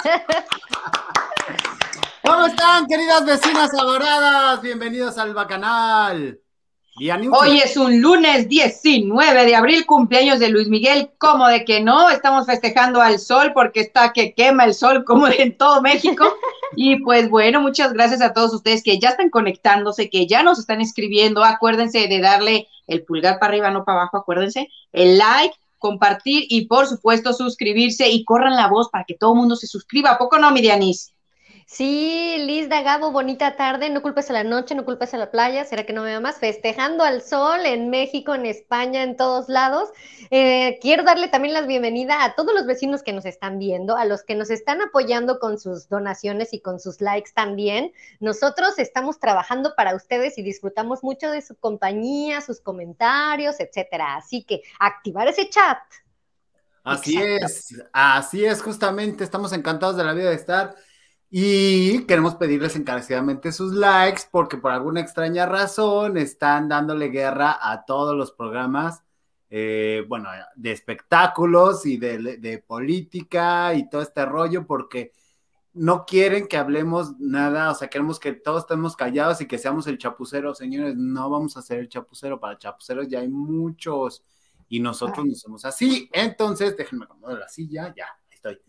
¿Cómo están, queridas vecinas adoradas? Bienvenidos al Bacanal. Hoy es un lunes 19 de abril, cumpleaños de Luis Miguel. ¿Cómo de que no? Estamos festejando al sol porque está que quema el sol como en todo México. Y pues bueno, muchas gracias a todos ustedes que ya están conectándose, que ya nos están escribiendo. Acuérdense de darle el pulgar para arriba, no para abajo, acuérdense. El like, compartir y por supuesto suscribirse y corran la voz para que todo el mundo se suscriba. ¿A poco no, Mirianis? Sí, Liz Gabo, bonita tarde, no culpes a la noche, no culpes a la playa, será que no me más festejando al sol en México, en España, en todos lados. Eh, quiero darle también la bienvenida a todos los vecinos que nos están viendo, a los que nos están apoyando con sus donaciones y con sus likes también. Nosotros estamos trabajando para ustedes y disfrutamos mucho de su compañía, sus comentarios, etcétera. Así que activar ese chat. Así es, así es, justamente, estamos encantados de la vida de estar y queremos pedirles encarecidamente sus likes porque por alguna extraña razón están dándole guerra a todos los programas, eh, bueno, de espectáculos y de, política y todo este rollo porque no quieren que hablemos nada, o sea, queremos que todos estemos callados y que seamos el chapucero, señores, no vamos a ser el chapucero, para chapuceros ya hay muchos y nosotros no somos así, entonces déjenme acomodar la silla, ya, estoy.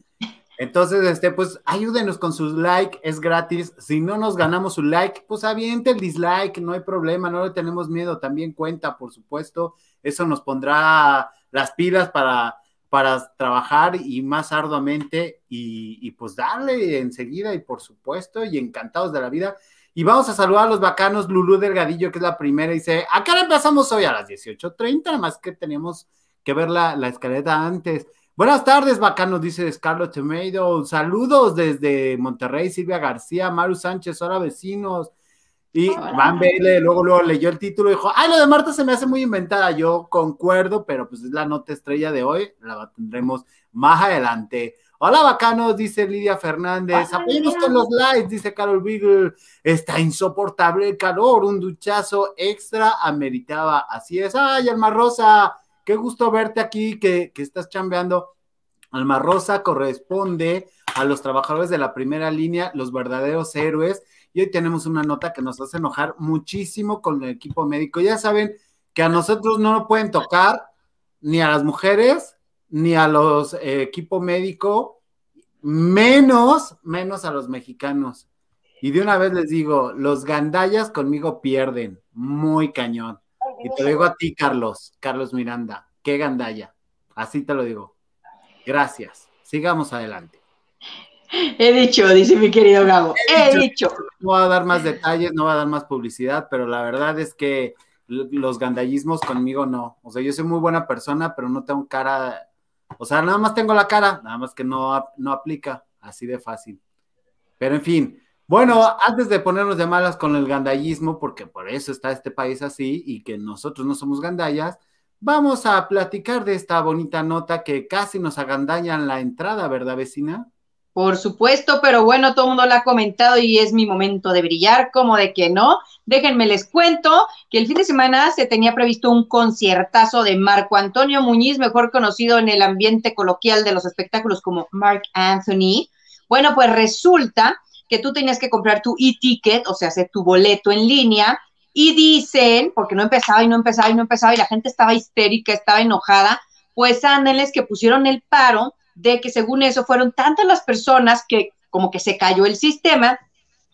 Entonces, este, pues ayúdenos con sus like, es gratis. Si no nos ganamos su like, pues aviente el dislike, no hay problema, no le tenemos miedo, también cuenta, por supuesto. Eso nos pondrá las pilas para, para trabajar y más arduamente y, y pues darle enseguida y por supuesto y encantados de la vida. Y vamos a saludar a los bacanos, Lulú Delgadillo, que es la primera, dice, acá empezamos hoy a las 18.30, nada más que teníamos que ver la, la escaleta antes. Buenas tardes, bacanos, dice Scarlett Tomato. Saludos desde Monterrey, Silvia García, Maru Sánchez, hola vecinos. Y Van Bele, luego, luego leyó el título y dijo, ay, lo de Marta se me hace muy inventada. Yo concuerdo, pero pues es la nota estrella de hoy, la tendremos más adelante. Hola, bacanos, dice Lidia Fernández. Apoyemos con los likes, dice Carol Beagle. Está insoportable el calor, un duchazo extra ameritaba. Así es. Ay, Alma Rosa, Qué gusto verte aquí, que, estás chambeando. Alma Rosa corresponde a los trabajadores de la primera línea, los verdaderos héroes. Y hoy tenemos una nota que nos hace enojar muchísimo con el equipo médico. Ya saben que a nosotros no nos pueden tocar ni a las mujeres, ni a los eh, equipo médico, menos, menos a los mexicanos. Y de una vez les digo, los gandallas conmigo pierden, muy cañón. Y te lo digo a ti, Carlos, Carlos Miranda, qué gandalla. Así te lo digo. Gracias. Sigamos adelante. He dicho, dice mi querido Gabo. He, dicho, No va a dar más detalles, no va a dar más publicidad, pero la verdad es que los gandallismos conmigo no. O sea, yo soy muy buena persona, pero no tengo cara. O sea, nada más tengo la cara, nada más que no, no aplica. Así de fácil. Pero en fin, bueno, antes de ponernos de malas con el gandallismo, porque por eso está este país así y que nosotros no somos gandallas, vamos a platicar de esta bonita nota que casi nos agandaña en la entrada, ¿verdad, vecina? Por supuesto, pero bueno, todo el mundo lo ha comentado y es mi momento de brillar, como de que no. Déjenme les cuento que el fin de semana se tenía previsto un conciertazo de Marco Antonio Muñiz, mejor conocido en el ambiente coloquial de los espectáculos como Mark Anthony. Bueno, pues resulta que tú tenías que comprar tu e-ticket, o sea, hacer tu boleto en línea, y dicen, porque no empezaba y no empezaba y no empezaba y la gente estaba histérica, estaba enojada, pues ándeles que pusieron el paro de que según eso fueron tantas las personas que como que se cayó el sistema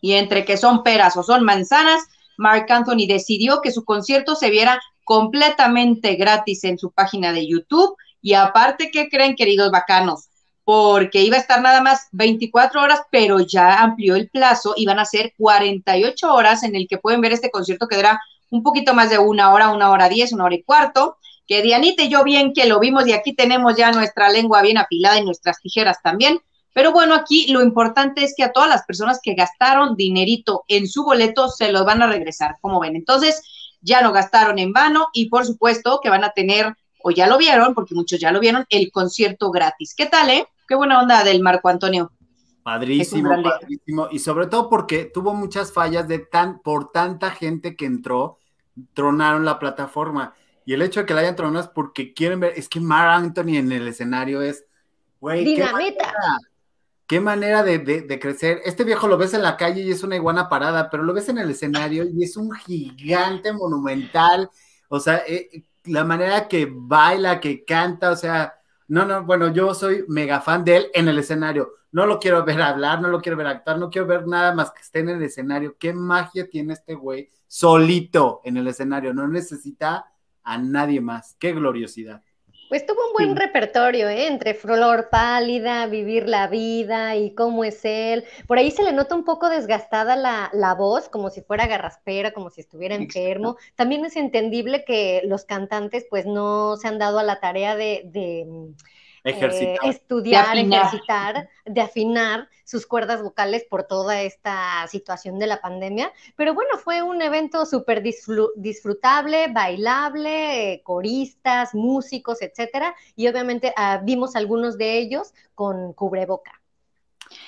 y entre que son peras o son manzanas, Mark Anthony decidió que su concierto se viera completamente gratis en su página de YouTube y aparte, ¿qué creen, queridos bacanos? Porque iba a estar nada más 24 horas, pero ya amplió el plazo y van a ser 48 horas en el que pueden ver este concierto que dura un poquito más de una hora, una hora diez, una hora y cuarto. que Dianita y yo bien que lo vimos y aquí tenemos ya nuestra lengua bien afilada y nuestras tijeras también. Pero bueno, aquí lo importante es que a todas las personas que gastaron dinerito en su boleto se los van a regresar, como ven. Entonces, ya no gastaron en vano y por supuesto que van a tener, o ya lo vieron, porque muchos ya lo vieron, el concierto gratis. ¿Qué tal, eh? Qué buena onda del Marco Antonio. Padrísimo, padrísimo. Y sobre todo porque tuvo muchas fallas de tan, por tanta gente que entró, tronaron la plataforma. Y el hecho de que la hayan tronado es porque quieren ver, es que Mar Anthony en el escenario es, güey, dinamita. Qué manera, de, de, crecer. Este viejo lo ves en la calle y es una iguana parada, pero lo ves en el escenario y es un gigante monumental. O sea, eh, la manera que baila, que canta, o sea, no, no, bueno, yo soy mega fan de él en el escenario. No lo quiero ver hablar, no lo quiero ver actuar, no quiero ver nada más que esté en el escenario. Qué magia tiene este güey solito en el escenario. No necesita a nadie más. Qué gloriosidad. Pues tuvo un buen repertorio, ¿eh? Entre Flor Pálida, Vivir la Vida y Cómo es él. Por ahí se le nota un poco desgastada la, la voz, como si fuera garraspera, como si estuviera enfermo. También es entendible que los cantantes pues no se han dado a la tarea de eh, estudiar, de ejercitar, de afinar sus cuerdas vocales por toda esta situación de la pandemia. Pero bueno, fue un evento súper disfrutable, bailable, coristas, músicos, etcétera. Y obviamente ah, vimos algunos de ellos con cubreboca.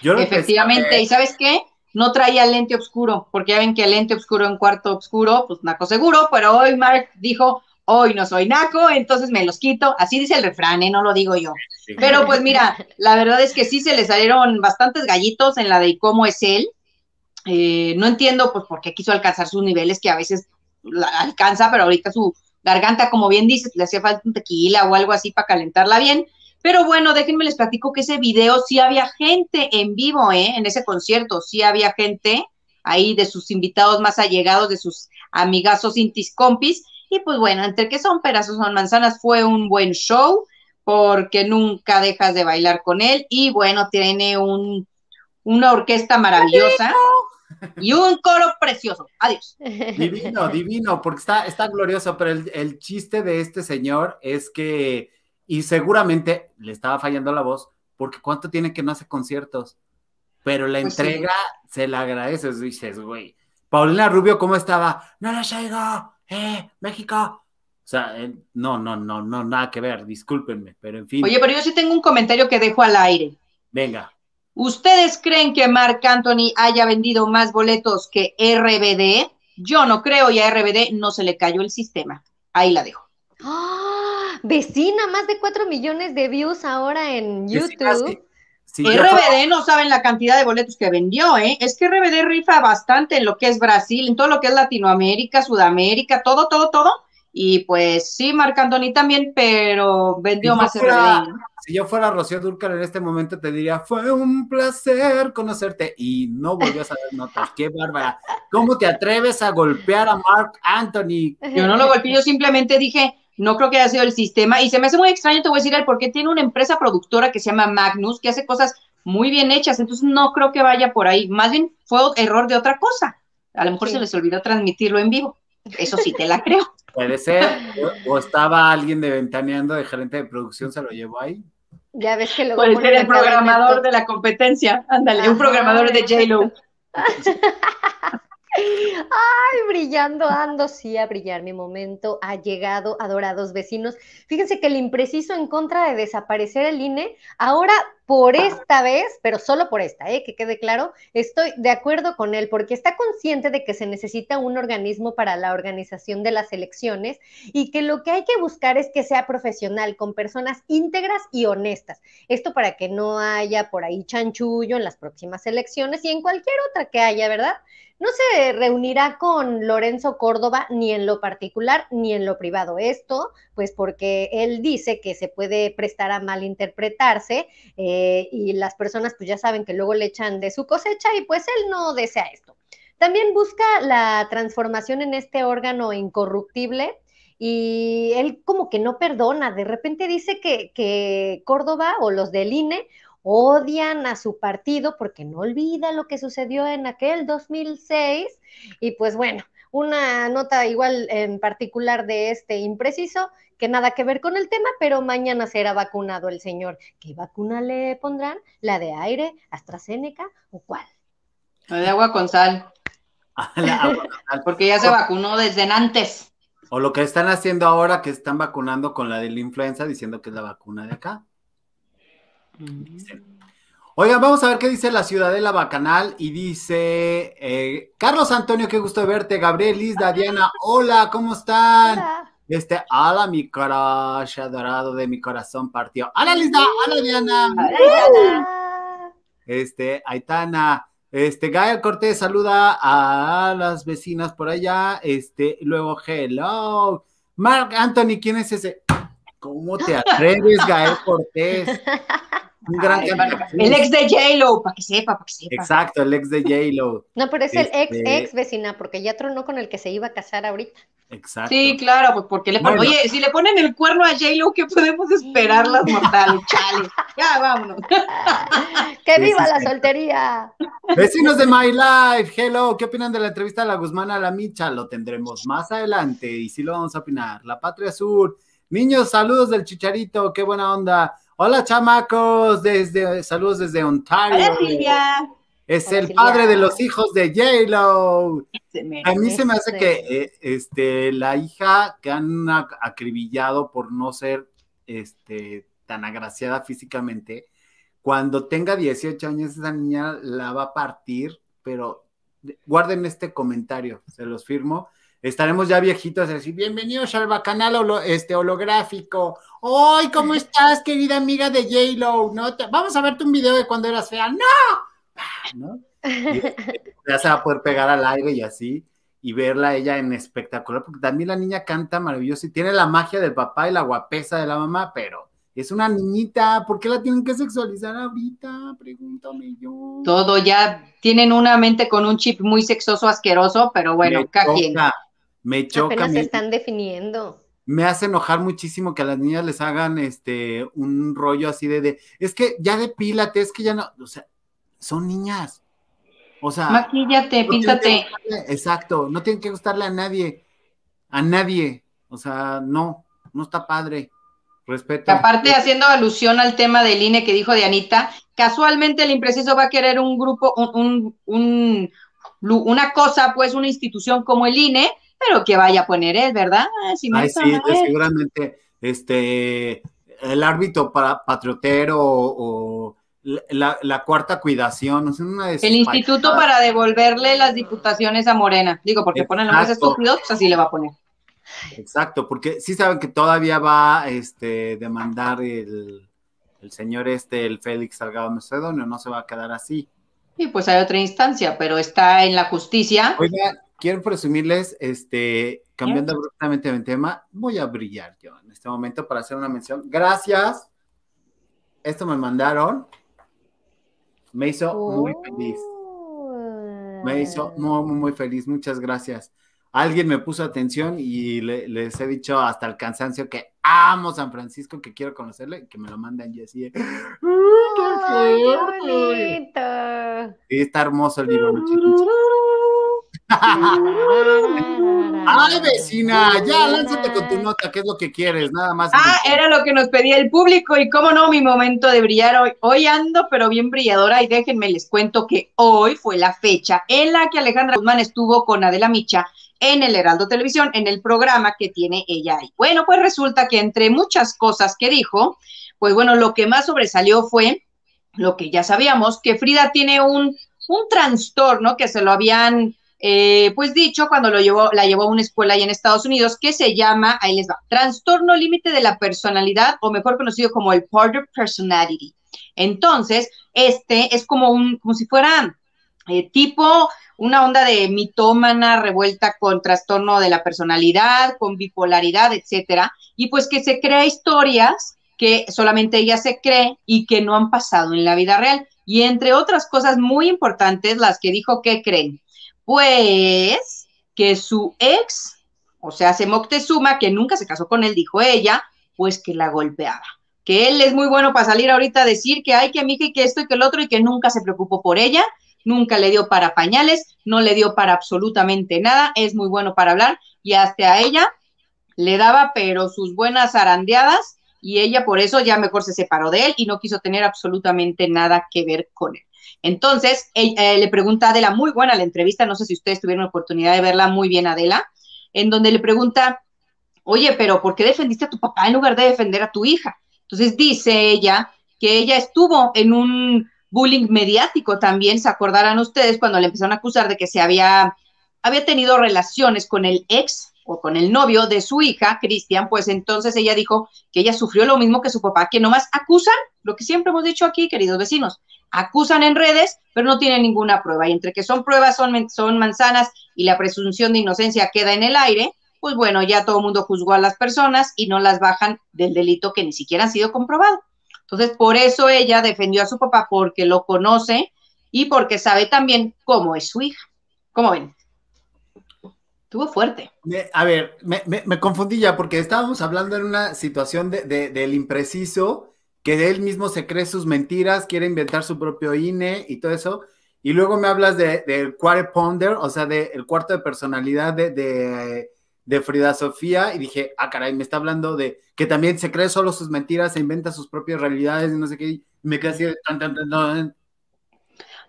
Efectivamente, ¿y sabes qué? No traía lente oscuro, porque ya ven que el lente oscuro en cuarto oscuro, pues naco seguro, pero hoy Mark dijo, hoy no soy naco, entonces me los quito. Así dice el refrán, ¿eh? no lo digo yo. Pero pues mira, la verdad es que sí se le salieron bastantes gallitos en la de cómo es él. Eh, no entiendo pues por qué quiso alcanzar sus niveles que a veces alcanza, pero ahorita su garganta, como bien dices, le hacía falta un tequila o algo así para calentarla bien. Pero bueno, déjenme les platico que ese video sí había gente en vivo, ¿eh? En ese concierto, sí había gente ahí de sus invitados más allegados, de sus amigazos intis compis, y pues bueno, entre que son peras o son manzanas, fue un buen show porque nunca dejas de bailar con él y bueno, tiene un, una orquesta maravillosa y un coro precioso. Adiós. Divino, divino, porque está, está glorioso, pero el, el chiste de este señor es que, y seguramente le estaba fallando la voz, porque cuánto tiene que no hace conciertos, pero la pues entrega se la agradece, dices, güey. Paulina Rubio, ¿cómo estaba? No la llega, ¡eh, México! O sea, eh, no, no, no, no, nada que ver, discúlpenme, pero en fin. Oye, pero yo sí tengo un comentario que dejo al aire. Venga. ¿Ustedes creen que Marc Anthony haya vendido más boletos que RBD? Yo no creo y a RBD no se le cayó el sistema. Ahí la dejo. ¡Ah! Vecina, más de 4 millones de views ahora en YouTube. RBD no saben la cantidad de boletos que vendió, ¿eh? Es que RBD rifa bastante en lo que es Brasil, en todo lo que es Latinoamérica, Sudamérica, todo, todo, todo. Y pues sí, Marc Anthony también, pero vendió más RBD. Si yo fuera Rocío Durcal en este momento te diría, fue un placer conocerte y no volvió a saber notas. Qué bárbara. ¿Cómo te atreves a golpear a Marc Anthony? Yo no lo golpeé, yo simplemente dije, no creo que haya sido el sistema. Y se me hace muy extraño, te voy a decir, porque tiene una empresa productora que se llama Magnus, que hace cosas muy bien hechas. Entonces no creo que vaya por ahí. Más bien fue error de otra cosa. A lo mejor se les olvidó transmitirlo en vivo. Eso sí te la creo. Puede ser. O, estaba alguien de ventaneando de gerente de producción, se lo llevó ahí. Ya ves que lo Puede ser el programador de la competencia. Ándale, un programador de J-Lo. Ay, brillando, ando, sí, a brillar. Mi momento ha llegado, adorados vecinos. Fíjense que el impreciso en contra de desaparecer el INE, ahora por esta vez, pero solo por esta, ¿eh? que quede claro, estoy de acuerdo con él porque está consciente de que se necesita un organismo para la organización de las elecciones y que lo que hay que buscar es que sea profesional, con personas íntegras y honestas. Esto para que no haya por ahí chanchullo en las próximas elecciones y en cualquier otra que haya, ¿verdad? No se reunirá con Lorenzo Córdoba ni en lo particular ni en lo privado. Esto, pues porque él dice que se puede prestar a malinterpretarse eh, y las personas pues ya saben que luego le echan de su cosecha y pues él no desea esto. También busca la transformación en este órgano incorruptible y él como que no perdona. De repente dice que, que Córdoba o los del INE odian a su partido porque no olvida lo que sucedió en aquel 2006 y pues bueno, una nota igual en particular de este impreciso, que nada que ver con el tema, pero mañana será vacunado el señor. ¿Qué vacuna le pondrán? ¿La de aire, AstraZeneca o cuál? La de agua con sal. Porque ya se vacunó desde antes. O lo que están haciendo ahora, que están vacunando con la de la influenza, diciendo que es la vacuna de acá. Oigan, vamos a ver qué dice la Ciudadela Bacanal y dice eh, Carlos Antonio, qué gusto verte, Gabriel, Lisda, Diana, hola, ¿cómo están? Este, hola, mi corazón adorado de mi corazón partió. Hola, Lisda, hola, Diana. Hola, Este, Aitana, este, Gael Cortés saluda a las vecinas por allá. Este, luego, hello. Mark Anthony, ¿quién es ese? ¿Cómo te atreves, Gael Cortés? Un gran El ex de J-Lo, para que sepa, para que sepa. Exacto, el ex de J-Lo. No, pero es el ex este ex vecina, porque ya tronó con el que se iba a casar ahorita. Exacto. Sí, claro, pues porque le ponen, oye, si le ponen el cuerno a J-Lo, ¿qué podemos esperar las mortales? Chale, ya vámonos. ¡Que viva la soltería! Vecinos de My Life, hello, ¿qué opinan de la entrevista de la Guzmán a la Micha? Lo tendremos más adelante y sí lo vamos a opinar. La Patria Sur, niños, saludos del Chicharito, qué buena onda. Hola, chamacos, desde, saludos desde Ontario. Hola, es el padre de los hijos de J-Lo. A mí se me hace que eh, este, la hija que han acribillado por no ser este, tan agraciada físicamente, cuando tenga 18 años, esa niña la va a partir, pero guarden este comentario, se los firmo. Estaremos ya viejitos así, bienvenidos al canal este, holográfico. ¡Ay, cómo estás, querida amiga de J-Lo! ¿No? Vamos a verte un video de cuando eras fea. ¡No! ¿no? ya se va a poder pegar al aire y así, y verla ella en espectacular, porque también la niña canta maravilloso y tiene la magia del papá y la guapesa de la mamá, pero es una niñita, ¿por qué la tienen que sexualizar ahorita? Pregúntame yo. Todo ya tienen una mente con un chip muy sexoso, asqueroso, pero bueno, cada quien. Me choca. Apenas se están definiendo. Me hace enojar muchísimo que a las niñas les hagan este un rollo así de, de es que ya depílate, es que ya no, o sea, son niñas. O sea. Maquíllate, píntate. Exacto, no tienen que gustarle a nadie. A nadie. O sea, no, no está padre. Respeto. Aparte, haciendo alusión al tema del INE que dijo de Anita, casualmente el impreciso va a querer un grupo, un, un, una cosa, pues una institución como el INE, pero que vaya a poner él, ¿verdad? Sí, seguramente este el árbitro para patriotero o la, cuarta cuidación. el instituto para devolverle las diputaciones a Morena. Digo, porque ponen los más estúpidos, pues así le va a poner. Exacto, porque sí saben que todavía va este demandar el, el señor este, el Félix Salgado Macedonio, no se va a quedar así. Sí, pues hay otra instancia, pero está en la justicia. Oiga, quiero presumirles, este, cambiando abruptamente de tema, voy a brillar yo en este momento para hacer una mención. Gracias. Esto me mandaron me hizo muy feliz. Me hizo muy, muy, feliz. Muchas gracias. Alguien me puso atención y les he dicho hasta el cansancio que amo San Francisco, que quiero conocerle, que me lo mandan y así. ¡Qué, está hermoso el libro, muchachos. Ay, vecina, ya lánzate con tu nota, ¿qué es lo que quieres? Nada más. Ah, era lo que nos pedía el público y cómo no, mi momento de brillar hoy. Hoy ando, pero bien brilladora y déjenme les cuento que hoy fue la fecha en la que Alejandra Guzmán estuvo con Adela Micha en el Heraldo Televisión, en el programa que tiene ella ahí. Bueno, pues resulta que entre muchas cosas que dijo, pues bueno, lo que más sobresalió fue lo que ya sabíamos, que Frida tiene un, un trastorno que se lo habían eh, pues dicho cuando lo llevó, la llevó a una escuela ahí en Estados Unidos que se llama, ahí les va, trastorno límite de la personalidad o mejor conocido como el Porter Personality. Entonces, este es como un, como si fuera eh, tipo una onda de mitómana revuelta con trastorno de la personalidad, con bipolaridad, etcétera, y pues que se crea historias que solamente ella se cree y que no han pasado en la vida real. Y entre otras cosas muy importantes, las que dijo que creen, pues que su ex, o sea, se Moctezuma, que nunca se casó con él, dijo ella, pues que la golpeaba. Que él es muy bueno para salir ahorita a decir que hay que a mí que esto y que el otro y que nunca se preocupó por ella, nunca le dio para pañales, no le dio para absolutamente nada, es muy bueno para hablar y hasta a ella le daba pero sus buenas arandeadas y ella por eso ya mejor se separó de él y no quiso tener absolutamente nada que ver con él. Entonces, eh, le pregunta a Adela, muy buena la entrevista, no sé si ustedes tuvieron la oportunidad de verla muy bien, Adela, en donde le pregunta, oye, pero ¿por qué defendiste a tu papá en lugar de defender a tu hija? Entonces dice ella que ella estuvo en un bullying mediático también, se acordarán ustedes cuando le empezaron a acusar de que se había, había tenido relaciones con el ex o con el novio de su hija, Cristian, pues entonces ella dijo que ella sufrió lo mismo que su papá, que nomás acusan, lo que siempre hemos dicho aquí, queridos vecinos, acusan en redes, pero no tienen ninguna prueba. Y entre que son pruebas, son, manzanas y la presunción de inocencia queda en el aire, pues bueno, ya todo el mundo juzgó a las personas y no las bajan del delito que ni siquiera han sido comprobado. Entonces, por eso ella defendió a su papá, porque lo conoce y porque sabe también cómo es su hija. ¿Cómo ven? Estuvo fuerte. a ver, me, confundí ya porque estábamos hablando en una situación de, del impreciso, que él mismo se cree sus mentiras, quiere inventar su propio INE y todo eso. Y luego me hablas del de, quarter ponder, o sea, del cuarto de personalidad de, de, Frida Sofía. Y dije, ah, caray, me está hablando de que también se cree solo sus mentiras, se inventa sus propias realidades y no sé qué. Y me quedé así de...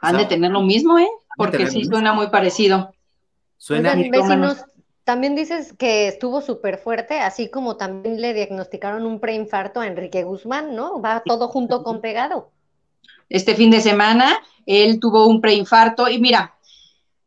Han de tener lo mismo, ¿eh? Porque sí suena muy parecido. Suena vecinos, también dices que estuvo súper fuerte, así como también le diagnosticaron un preinfarto a Enrique Guzmán, ¿no? Va todo junto con pegado. Este fin de semana él tuvo un preinfarto y mira,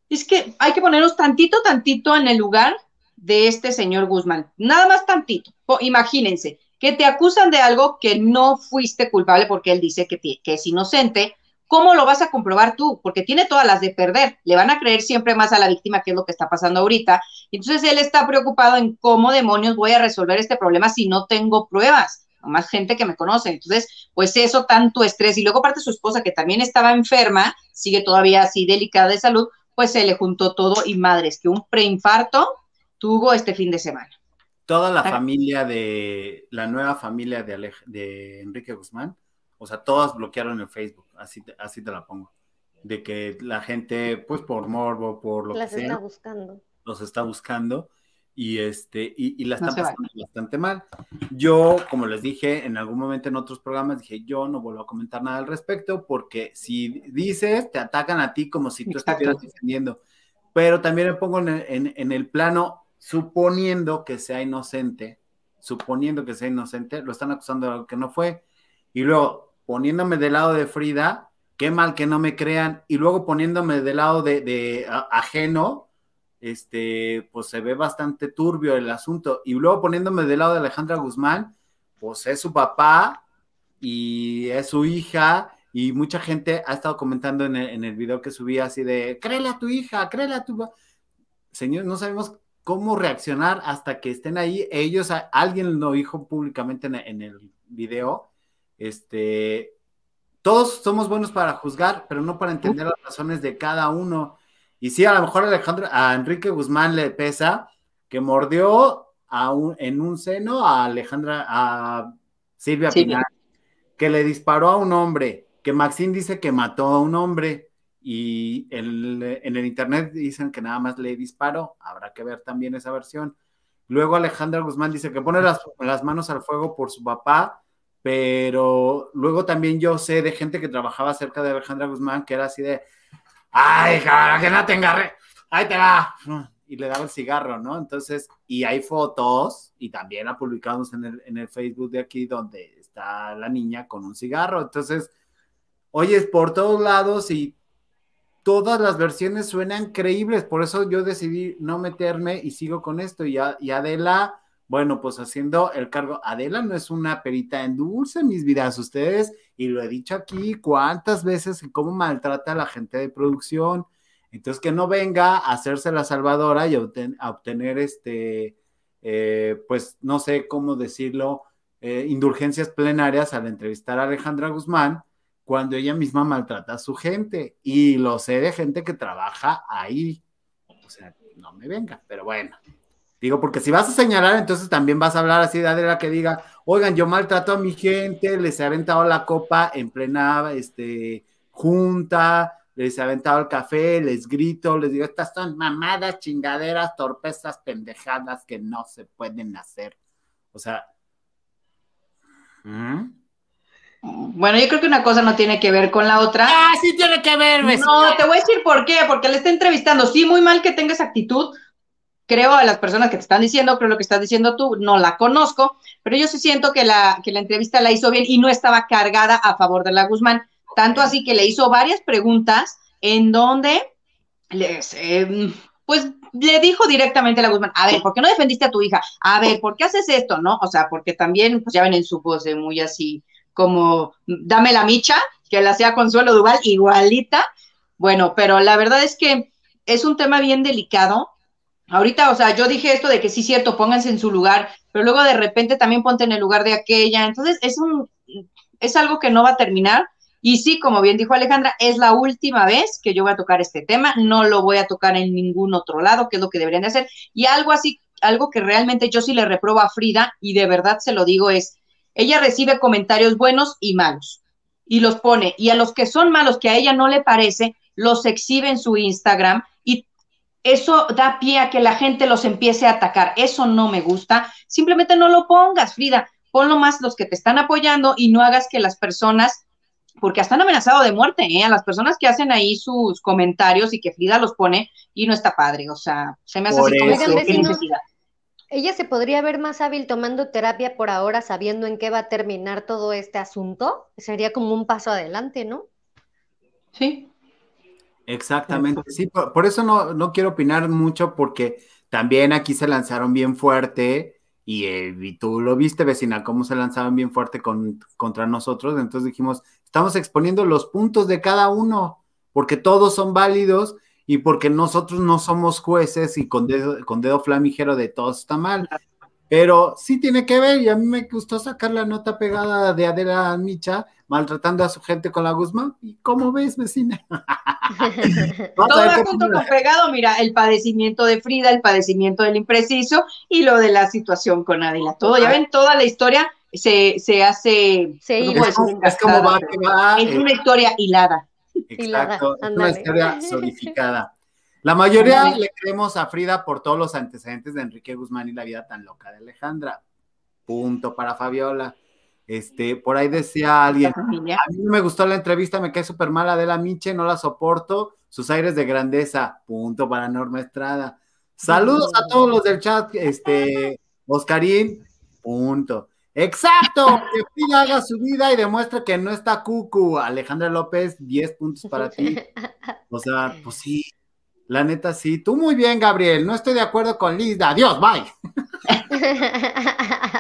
es que hay que ponernos tantito, tantito en el lugar de este señor Guzmán, nada más tantito. Imagínense que te acusan de algo que no fuiste culpable porque él dice que, que es inocente, ¿Cómo lo vas a comprobar tú? Porque tiene todas las de perder. Le van a creer siempre más a la víctima, que es lo que está pasando ahorita. Entonces él está preocupado en cómo demonios voy a resolver este problema si no tengo pruebas. Más gente que me conoce. Entonces, pues eso, tanto estrés. Y luego, aparte, su esposa, que también estaba enferma, sigue todavía así delicada de salud, pues se le juntó todo. Y madres, que un preinfarto tuvo este fin de semana. Toda la familia de, la nueva familia de, de Enrique Guzmán, o sea, todas bloquearon el Facebook, así te, así te la pongo. De que la gente, pues por morbo, por lo Las que sea. está buscando. Los está buscando y este y, y la están pasando bastante mal. Yo, como les dije en algún momento en otros programas, dije, yo no vuelvo a comentar nada al respecto porque si dices, te atacan a ti como si tú estuvieras defendiendo. Pero también me pongo en en el plano, suponiendo que sea inocente, suponiendo que sea inocente, lo están acusando de algo que no fue. Y luego, poniéndome del lado de Frida, qué mal que no me crean, y luego poniéndome del lado de, ajeno, este, pues se ve bastante turbio el asunto. Y luego poniéndome del lado de Alejandra Guzmán, pues es su papá y es su hija, y mucha gente ha estado comentando en el, video que subí así de, créele a tu hija, créele a tu... Señor, no sabemos cómo reaccionar hasta que estén ahí. Ellos, alguien lo dijo públicamente en el video, este, todos somos buenos para juzgar, pero no para entender las razones de cada uno. Y sí, a lo mejor Alejandro, a Enrique Guzmán le pesa que mordió a en un seno a Alejandra, a Silvia Pinal, que le disparó a un hombre, que Maxine dice que mató a un hombre y en el internet dicen que nada más le disparó. Habrá que ver también esa versión. Luego Alejandra Guzmán dice que pone las, las manos al fuego por su papá pero luego también yo sé de gente que trabajaba cerca de Alejandra Guzmán que era así de, ay, que no te engarre, ahí te va, y le daba el cigarro, ¿no? Entonces, y hay fotos, y también la publicamos en el, en el Facebook de aquí, donde está la niña con un cigarro, entonces, oyes por todos lados y todas las versiones suenan creíbles, por eso yo decidí no meterme y sigo con esto, y, y Adela bueno, pues haciendo el cargo, Adela no es una perita en dulce, mis vidas, ustedes, y lo he dicho aquí cuántas veces, cómo maltrata a la gente de producción. Entonces, que no venga a hacerse la salvadora y a, obtener este, eh, pues no sé cómo decirlo, eh, indulgencias plenarias al entrevistar a Alejandra Guzmán cuando ella misma maltrata a su gente. Y lo sé de gente que trabaja ahí. O sea, no me venga, pero bueno. Digo, porque si vas a señalar, entonces también vas a hablar así de Adela que diga, oigan, yo maltrato a mi gente, les he aventado la copa en plena este, junta, les aventado el café, les grito, les digo, estas son mamadas, chingaderas, torpezas, pendejadas que no se pueden hacer. O sea... ¿Mm? Bueno, yo creo que una cosa no tiene que ver con la otra. Ah, sí tiene que ver, No, te voy a decir por qué, porque le está entrevistando. Sí, muy mal que tengas actitud. Creo a las personas que te están diciendo, creo lo que estás diciendo tú, no la conozco, pero yo sí siento que la, que la entrevista la hizo bien y no estaba cargada a favor de la Guzmán. Tanto así que le hizo varias preguntas en donde les, em, pues le dijo directamente a la Guzmán, a ver, ¿por qué no defendiste a tu hija? A ver, ¿por qué haces esto? ¿No? O sea, porque también, pues ya ven en su voz muy así, como dame la micha, que la hacía Consuelo Duval, igualita. Bueno, pero la verdad es que es un tema bien delicado. Ahorita, o sea, yo dije esto de que sí, cierto, pónganse en su lugar, pero luego de repente también ponte en el lugar de aquella. Entonces, es un, es algo que no va a terminar. Y sí, como bien dijo Alejandra, es la última vez que yo voy a tocar este tema, no lo voy a tocar en ningún otro lado, que es lo que deberían de hacer. Y algo así, algo que realmente yo sí le reprobo a Frida, y de verdad se lo digo, es, ella recibe comentarios buenos y malos y los pone. Y a los que son malos, que a ella no le parece, los exhibe en su Instagram eso da pie a que la gente los empiece a atacar. Eso no me gusta. Simplemente no lo pongas, Frida. Ponlo más los que te están apoyando y no hagas que las personas, porque están amenazados de muerte, ¿eh? a las personas que hacen ahí sus comentarios y que Frida los pone y no está padre. O sea, se me hace así como que. ¿Ella se podría ver más hábil tomando terapia por ahora, sabiendo en qué va a terminar todo este asunto? Sería como un paso adelante, ¿no? Sí. Exactamente, sí, por, eso no, no, quiero opinar mucho porque también aquí se lanzaron bien fuerte y, eh, tú lo viste, vecina, cómo se lanzaron bien fuerte con, contra nosotros, entonces dijimos, estamos exponiendo los puntos de cada uno porque todos son válidos y porque nosotros no somos jueces y con dedo, con dedo flamígero de todo está mal. Pero sí tiene que ver, y a mí me gustó sacar la nota pegada de Adela Micha, maltratando a su gente con la Guzmán. ¿Y cómo ves, vecina? Todo junto con pegado, mira, el padecimiento de Frida, el padecimiento del impreciso y lo de la situación con Adela. Todo, ya ven, toda la historia se, se hace. es, como va, va, Es una historia hilada. Exacto, es una historia solidificada. La mayoría le creemos a Frida por todos los antecedentes de Enrique Guzmán y la vida tan loca de Alejandra. Punto para Fabiola. Este, por ahí decía alguien, a mí me gustó la entrevista, me quedé súper mala de la Miche, no la soporto, sus aires de grandeza, punto para Norma Estrada. Saludos a todos los del chat, este, Oscarín, punto. Exacto, que Frida haga su vida y demuestre que no está cucu. Alejandra López, 10 puntos para ti. O sea, pues sí, la neta sí. Tú muy bien, Gabriel. No estoy de acuerdo con Lisa. Adiós, bye.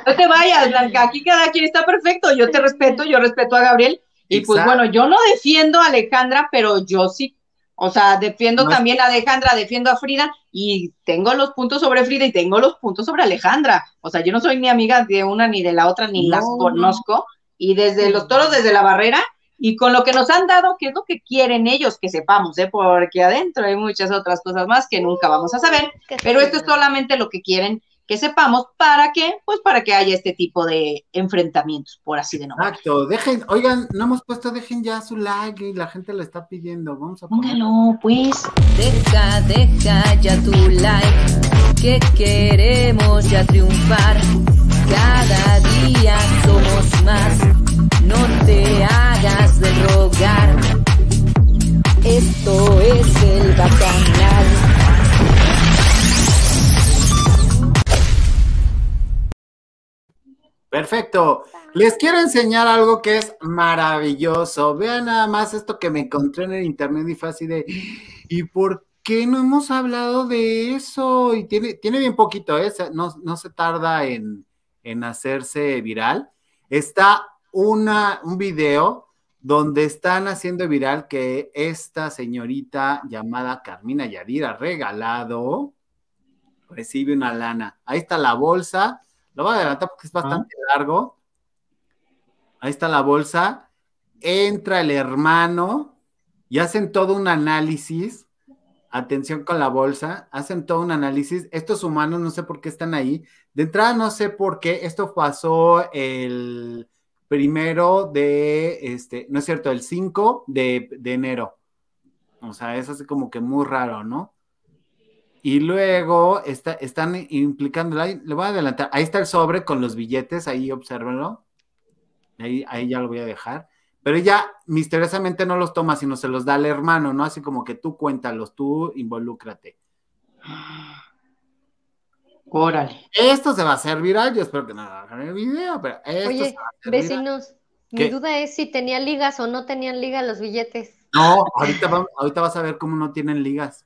No te vayas, Blanca. Aquí cada quien está perfecto. Yo te respeto, yo respeto a Gabriel. Y pues bueno, yo no defiendo a Alejandra, pero yo sí o sea, defiendo también a Alejandra, defiendo a Frida y tengo los puntos sobre Frida y tengo los puntos sobre Alejandra. O sea, yo no soy ni amiga de una ni de la otra, ni las conozco. Y desde los toros, desde la barrera, y con lo que nos han dado, ¿qué es lo que quieren ellos que sepamos? ¿eh? Porque adentro hay muchas otras cosas más que nunca vamos a saber, pero esto es solamente lo que quieren que sepamos para que, pues para que haya este tipo de enfrentamientos, por así de nombrar. Exacto, dejen, oigan, no hemos puesto, dejen ya su like y la gente lo está pidiendo, vamos a Póngalo, pues. Deja, deja ya tu like, que queremos ya triunfar, cada día somos más, no te hagas de rogar, esto es el bacanal. Perfecto. Les quiero enseñar algo que es maravilloso. Vean nada más esto que me encontré en el internet y fue así de, ¿y por qué no hemos hablado de eso? Y tiene, tiene bien poquito, ¿eh? no, no se tarda en, en hacerse viral. Está una, un video donde están haciendo viral que esta señorita llamada Carmina Yadira regalado recibe una lana. Ahí está la bolsa lo voy a adelantar porque es bastante largo. Ahí está la bolsa. Entra el hermano y hacen todo un análisis. Atención con la bolsa, hacen todo un análisis. Estos humanos no sé por qué están ahí. De entrada no sé por qué. Esto pasó el primero de, este, no es cierto, el 5 de, de enero. O sea, es así como que muy raro, ¿no? Y luego está, están implicando, le voy a adelantar, ahí está el sobre con los billetes, ahí obsérvenlo. Ahí, ahí ya lo voy a dejar. Pero ella misteriosamente no los toma, sino se los da al hermano, ¿no? Así como que tú cuéntalos, tú involúcrate. Órale. Esto se va a hacer viral, yo espero que no hagan el video, pero esto Oye, se va a hacer viral. vecinos, ¿Qué? mi duda es si tenía ligas o no tenían liga los billetes. No, ahorita, va- ahorita vas a ver cómo no tienen ligas.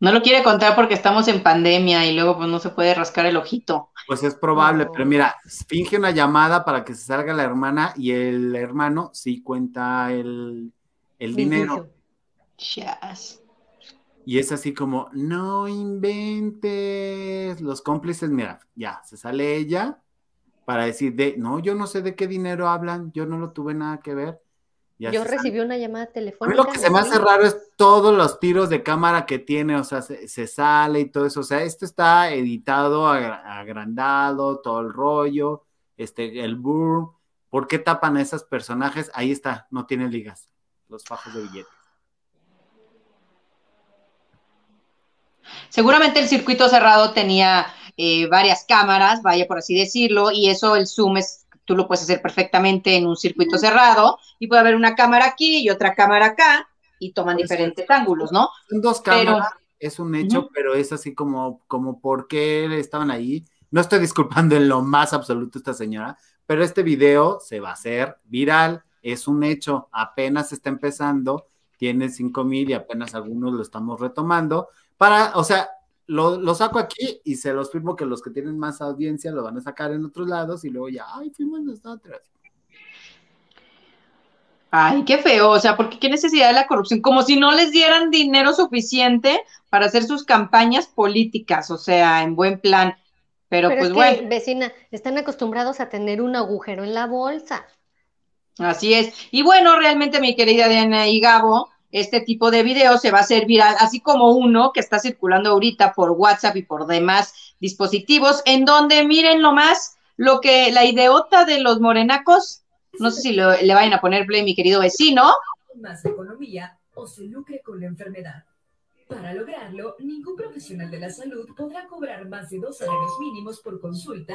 No lo quiere contar porque estamos en pandemia y luego pues no se puede rascar el ojito. Pues es probable, No. pero mira, finge una llamada para que se salga la hermana y el hermano sí cuenta el, el dinero. Litigio. Y es así como, no inventes. Los cómplices, mira, ya, se sale ella para decir de, no, yo no sé de qué dinero hablan, yo no lo tuve nada que ver. Ya Yo sale. recibí una llamada telefónica. lo que se me hace raro es todos los tiros de cámara que tiene, o sea, se, se sale y todo eso. O sea, esto está editado, agra- agrandado, todo el rollo, este, el burr. ¿Por qué tapan a esos personajes? Ahí está, no tiene ligas, los fajos de billetes. Seguramente el circuito cerrado tenía eh, varias cámaras, vaya por así decirlo, y eso el zoom es, tú lo puedes hacer perfectamente en un circuito cerrado y puede haber una cámara aquí y otra cámara acá y toman diferentes ángulos, ¿no? Son dos Pero- cámaras, es un hecho, pero es así como, como por qué estaban ahí. No estoy disculpando en lo más absoluto esta señora, pero este video se va a hacer viral, es un hecho, apenas está empezando, tiene 5 mil y apenas algunos lo estamos retomando. Para, o sea, lo, lo saco aquí y se los firmo que los que tienen más audiencia lo van a sacar en otros lados y luego ya, ay, fuimos nosotros. Ay, qué feo, o sea, porque qué necesidad de la corrupción, como si no les dieran dinero suficiente para hacer sus campañas políticas, o sea, en buen plan. Pero, Pero pues es que, bueno, vecina, están acostumbrados a tener un agujero en la bolsa. así es. Y bueno, realmente, mi querida Diana y Gabo, este tipo de video se va a hacer viral, así como uno que está circulando ahorita por WhatsApp y por demás dispositivos, en donde miren nomás lo que la ideota de los morenacos, no sé si lo- le vayan a poner play, mi querido vecino, más economía o se lucre con la enfermedad. Para lograrlo, ningún profesional de la salud podrá cobrar más de dos salarios mínimos por consulta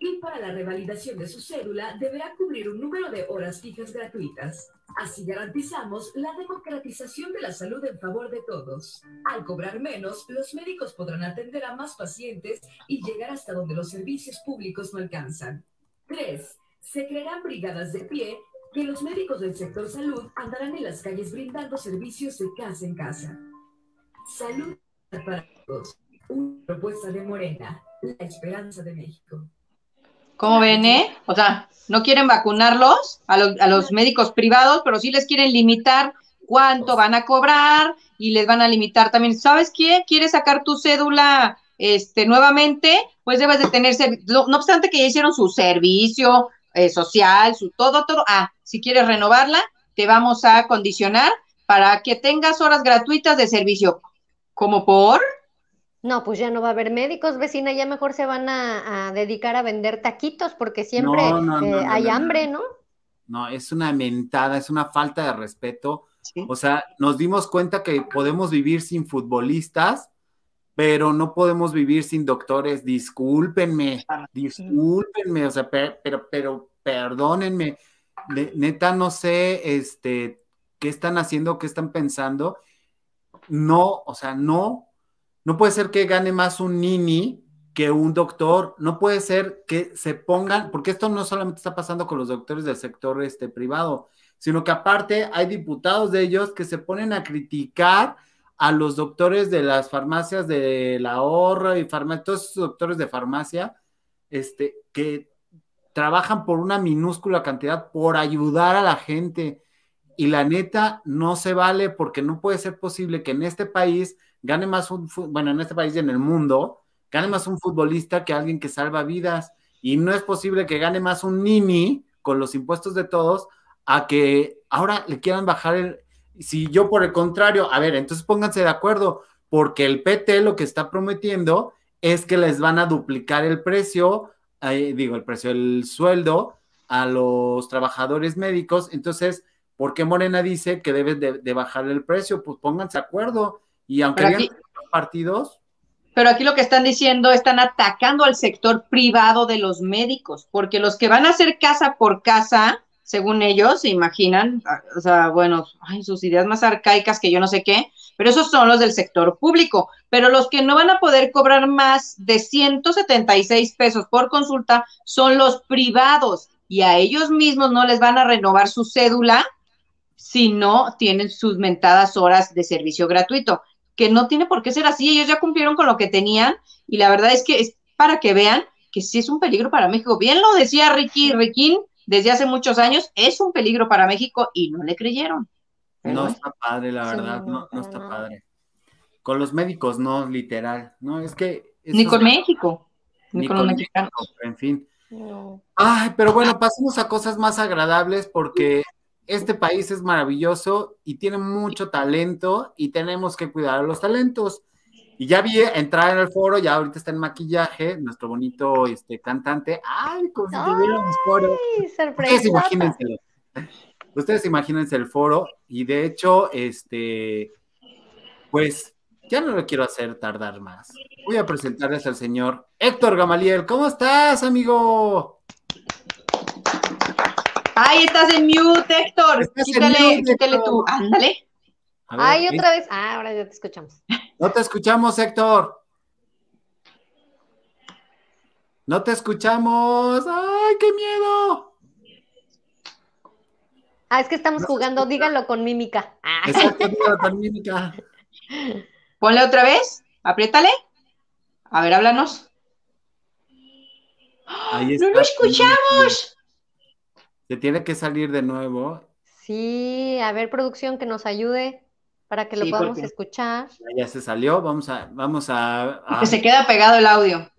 y para la revalidación de su cédula deberá cubrir un número de horas fijas gratuitas. Así garantizamos la democratización de la salud en favor de todos. Al cobrar menos, los médicos podrán atender a más pacientes y llegar hasta donde los servicios públicos no alcanzan. 3. Se crearán brigadas de pie que los médicos del sector salud andarán en las calles brindando servicios de casa en casa. Salud para todos. Una propuesta de Morena, la esperanza de México. ¿Cómo ven, eh? O sea, no quieren vacunarlos a los, a los médicos privados, pero sí les quieren limitar cuánto van a cobrar y les van a limitar también. ¿Sabes qué? ¿Quieres sacar tu cédula este, nuevamente? Pues debes de tener, no obstante que ya hicieron su servicio eh, social, su todo, todo. Ah, si quieres renovarla, te vamos a condicionar para que tengas horas gratuitas de servicio. ¿Como por? No, pues ya no va a haber médicos, vecina, ya mejor se van a, a dedicar a vender taquitos porque siempre No, no, no, eh, no, hay hambre, ¿no? No, es una mentada, es una falta de respeto. Sí. O sea, nos dimos cuenta que podemos vivir sin futbolistas, pero no podemos vivir sin doctores. Discúlpenme, discúlpenme, o sea, per- pero, pero, perdónenme. Ne- Neta, no sé, este, qué están haciendo, qué están pensando. No, o sea, no, no puede ser que gane más un nini que un doctor. No puede ser que se pongan, porque esto no solamente está pasando con los doctores del sector este, privado, sino que aparte hay diputados de ellos que se ponen a criticar a los doctores de las farmacias de la ahorro y farmacia, todos esos doctores de farmacia, este, que trabajan por una minúscula cantidad por ayudar a la gente. Y la neta no se vale porque no puede ser posible que en este país gane más un, bueno, en este país y en el mundo, gane más un futbolista que alguien que salva vidas. Y no es posible que gane más un nini con los impuestos de todos a que ahora le quieran bajar el... Si yo por el contrario, a ver, entonces pónganse de acuerdo, porque el PT lo que está prometiendo es que les van a duplicar el precio, eh, digo, el precio, el sueldo a los trabajadores médicos. Entonces, ¿por qué Morena dice que debe de, de bajar el precio? Pues pónganse de acuerdo. Y aunque aquí- los partidos, Pero aquí lo que están diciendo, están atacando al sector privado de los médicos, porque los que van a hacer casa por casa, según ellos, se imaginan, ah, o sea, bueno, ay, sus ideas más arcaicas que yo no sé qué, pero esos son los del sector público. Pero los que no van a poder cobrar más de 176 pesos por consulta son los privados y a ellos mismos no les van a renovar su cédula si no tienen sus mentadas horas de servicio gratuito que no tiene por qué ser así, ellos ya cumplieron con lo que tenían y la verdad es que es para que vean que sí es un peligro para México. Bien lo decía Ricky Riquín desde hace muchos años, es un peligro para México y no le creyeron. No está padre, la verdad, no, no está padre. Con los médicos, no, literal, no, es que... Ni con México, ni, ni con los mexicanos. En fin. No. Ay, pero bueno, pasemos a cosas más agradables porque este país es maravilloso y tiene mucho talento y tenemos que cuidar a los talentos. Y ya vi entrar en el foro, ya ahorita está en maquillaje, nuestro bonito este, cantante. Ay, como si tuviéramos foro. Ustedes imagínenselo. Ustedes imagínense el foro y de hecho, este, pues ya no lo quiero hacer tardar más. Voy a presentarles al señor Héctor Gamaliel. ¿Cómo estás, amigo? Ay, estás en mute, Héctor. Estás en Quítale, mute, quítale Héctor. tú. Ándale. A ver, Ay, ¿sí? otra vez. Ah, ahora ya te escuchamos. No te escuchamos, Héctor. No te escuchamos. ¡Ay, qué miedo! Ah, es que estamos No jugando, dígalo con mímica. Ah. Exacto, dígalo con mímica. Ponle otra vez. Apriétale. A ver, háblanos. Ahí ¡No lo escuchamos! Se tiene que salir de nuevo. Sí, a ver, producción, que nos ayude para que lo Sí, podamos escuchar. Ya se salió. Vamos a, vamos a. a- Que se queda pegado el audio.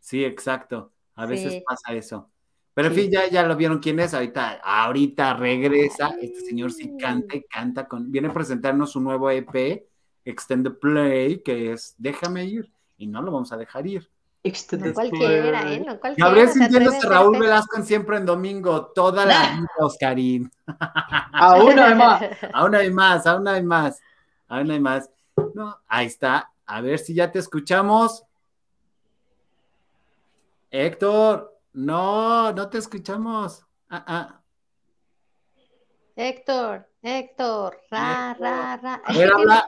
Sí, exacto. A veces Sí. pasa eso. Pero en Sí. fin, ya, ya lo vieron quién es. Ahorita, ahorita regresa. Este señor sí canta y canta con. Viene a presentarnos su nuevo EP, Extended Play, que es Déjame ir. Y no lo vamos a dejar ir. No cualquiera, ¿eh? No cualquiera. Gabriel sintiéndose hacer Raúl este- Velasco siempre en domingo, toda la vida, Oscarín. Aún no, más. Aún hay más, aún hay más, aún hay más. No, ahí está. A ver si ya te escuchamos. Héctor, no, no te escuchamos. Ah, ah. Héctor, Héctor, ra, ra, ra. A ver, habla.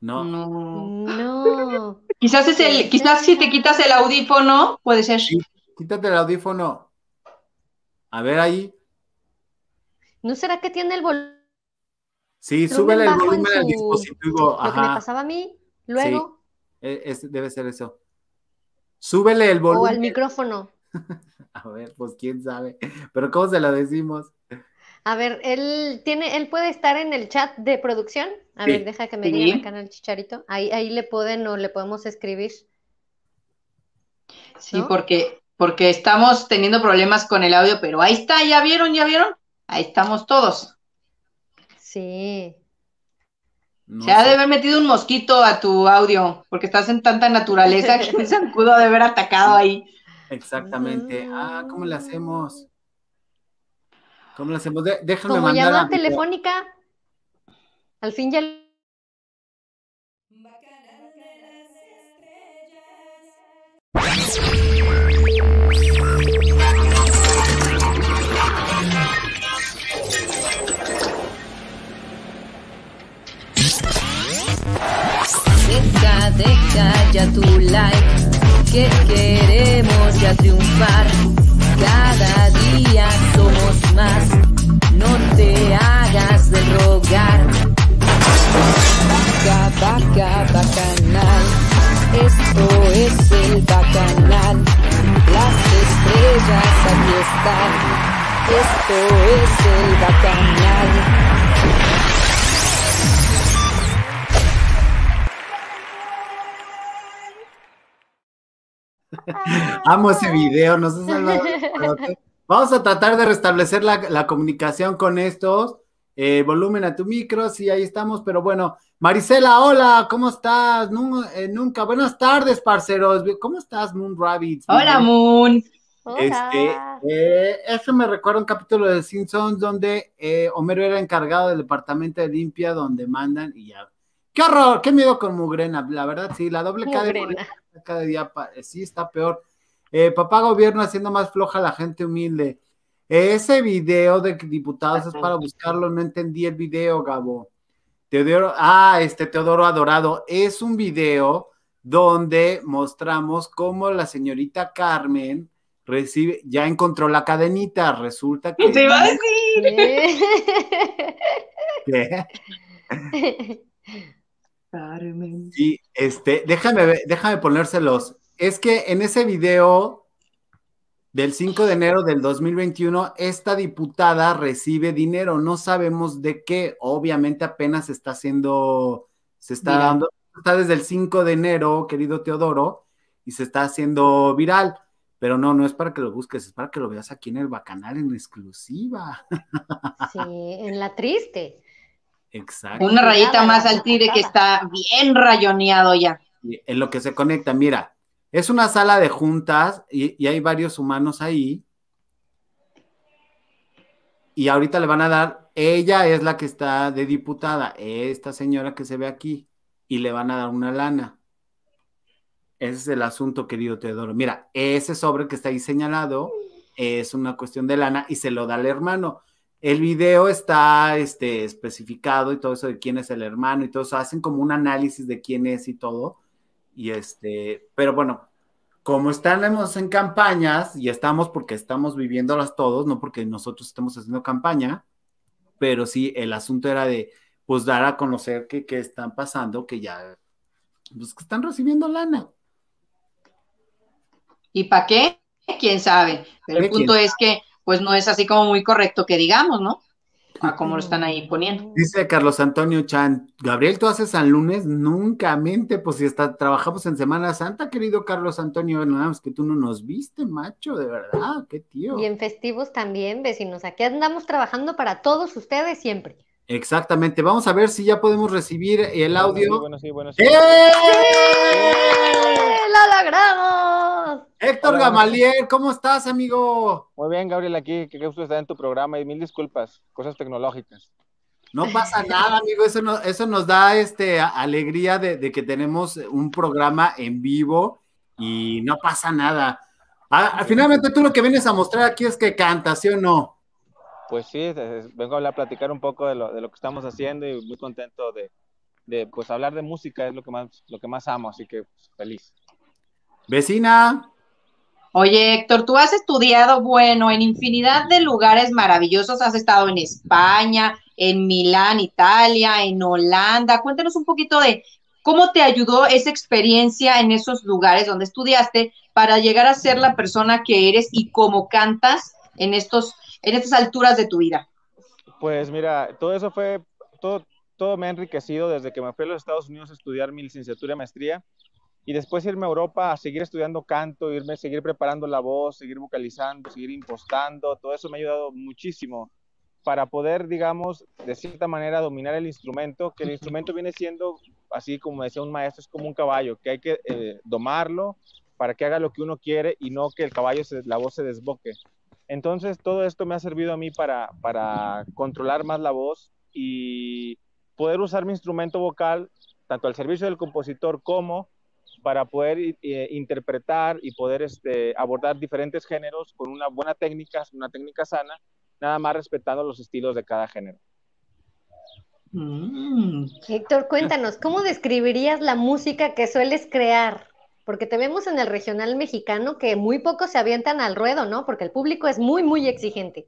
No, No. No. Quizás es el, quizás si te quitas el audífono, puede ser. Sí. quítate el audífono. A ver ahí. ¿No será que tiene el volumen Sí, súbele el volumen al su- dispositivo. lo que me pasaba a mí? Luego, E- es- debe ser eso. Súbele el o al volumen. micrófono. A ver, pues quién sabe. Pero ¿cómo se lo decimos? A ver, él tiene, él puede estar en el chat de producción. A Sí. ver, deja que me Sí. digan acá en el chicharito. Ahí, ahí le pueden o le podemos escribir. Sí, ¿no? porque, porque estamos teniendo problemas con el audio, pero ahí está, ¿ya vieron? ¿Ya vieron? Ahí estamos todos. Sí. No Se ha de haber metido un mosquito a tu audio, porque estás en tanta naturaleza que se pudo de haber atacado ahí. Exactamente. Ah, ¿cómo le hacemos? ¿Cómo le hacemos? De- déjame Como mandar llamada a- telefónica, al fin ya Deja, deja ya tu like, que queremos ya triunfar. Cada día somos más, esto es el bacanal. Amo ese video, no sé si lo- Vamos a tratar de restablecer la, la comunicación con estos. Eh, volumen a tu micro, sí, ahí estamos, pero bueno. Marisela, hola, ¿cómo estás? Eh, nunca, buenas tardes, parceros. ¿Cómo estás, Moon Rabbits? Hola, Moon. Este, eh, eso me recuerda un capítulo de Simpsons donde eh, Homero era encargado del departamento de limpia donde mandan y ya. ¡Qué horror! ¡Qué miedo con Mugrena! La verdad, sí, la doble cadena cada día sí está peor. Eh, papá gobierno haciendo más floja a la gente humilde. Ese video de diputados es para buscarlo, no entendí el video, Gabo. Teodoro, ah, este Teodoro Adorado, es un video donde mostramos cómo la señorita Carmen recibe, ya encontró la cadenita, resulta que... ¿Te iba a decir? ¿Qué? Carmen. Sí, este, déjame, déjame ponérselos. Es que en ese video del 5 de enero del 2021, esta diputada recibe dinero, no sabemos de qué, obviamente apenas está haciendo, se está dando, está desde el 5 de enero, querido Teodoro, y se está haciendo viral. Pero no, no es para que lo busques, es para que lo veas aquí en el Bacanal en exclusiva. Sí, en la triste. Exacto. Una rayita más al tigre que está bien rayoneado ya. En lo que se conecta, mira, es una sala de juntas y, hay varios humanos ahí. Y ahorita le van a dar, ella es la que está de diputada, esta señora que se ve aquí, y le van a dar una lana. Ese es el asunto, querido Teodoro. Mira, ese sobre que está ahí señalado es una cuestión de lana y se lo da al hermano. El video está este, especificado y todo eso de quién es el hermano y todo eso. Hacen como un análisis de quién es y todo y este, pero bueno, como estamos en campañas y estamos porque estamos viviéndolas todos, no porque nosotros estemos haciendo campaña, pero sí, el asunto era de, pues, dar a conocer que, están pasando, que ya, pues, que están recibiendo lana. ¿Y para qué? ¿Quién sabe? Pero el punto es que, pues, no es así como muy correcto que digamos, ¿no? a cómo lo están ahí poniendo. Dice Carlos Antonio Chan, Gabriel, ¿tú haces San Lunes? Nunca mente, pues si está, trabajamos en Semana Santa, querido Carlos Antonio, nada más que tú no nos viste, macho, de verdad, qué tío. Y en festivos también, vecinos, aquí andamos trabajando para todos ustedes siempre. Exactamente, vamos a ver si ya podemos recibir el audio. Bueno, sí, bueno, sí, ¡Eh! ¡Lo logramos! Héctor Gamaliel, ¿cómo estás, amigo? Muy bien, Gabriel, aquí, qué gusto estar en tu programa y mil disculpas, cosas tecnológicas. No pasa nada, amigo, eso, no, eso nos da este, alegría de, que tenemos un programa en vivo y no pasa nada. Ah, finalmente tú lo que vienes a mostrar aquí es que cantas, ¿sí o no? Pues sí, vengo a hablar, a platicar un poco de lo, de lo que estamos haciendo y muy contento de, de, pues hablar de música, es lo que más, lo que más amo, así que pues, feliz. Vecina. Oye, Héctor, tú has estudiado, bueno, en infinidad de lugares maravillosos, has estado en España, en Milán, Italia, en Holanda. Cuéntanos un poquito de cómo te ayudó esa experiencia en esos lugares donde estudiaste para llegar a ser la persona que eres y cómo cantas en estos en estas alturas de tu vida? Pues mira, todo eso fue, todo, todo me ha enriquecido desde que me fui a los Estados Unidos a estudiar mi licenciatura y maestría y después irme a Europa a seguir estudiando canto, irme, seguir preparando la voz, seguir vocalizando, seguir impostando, todo eso me ha ayudado muchísimo para poder, digamos, de cierta manera dominar el instrumento, que el instrumento viene siendo, así como decía un maestro, es como un caballo, que hay que eh, domarlo para que haga lo que uno quiere y no que el caballo, se, la voz se desboque. Entonces, todo esto me ha servido a mí para, para controlar más la voz y poder usar mi instrumento vocal tanto al servicio del compositor como para poder eh, interpretar y poder este, abordar diferentes géneros con una buena técnica, una técnica sana, nada más respetando los estilos de cada género. Mm. Héctor, cuéntanos, ¿cómo describirías la música que sueles crear? porque te vemos en el regional mexicano que muy pocos se avientan al ruedo, ¿no? Porque el público es muy, muy exigente.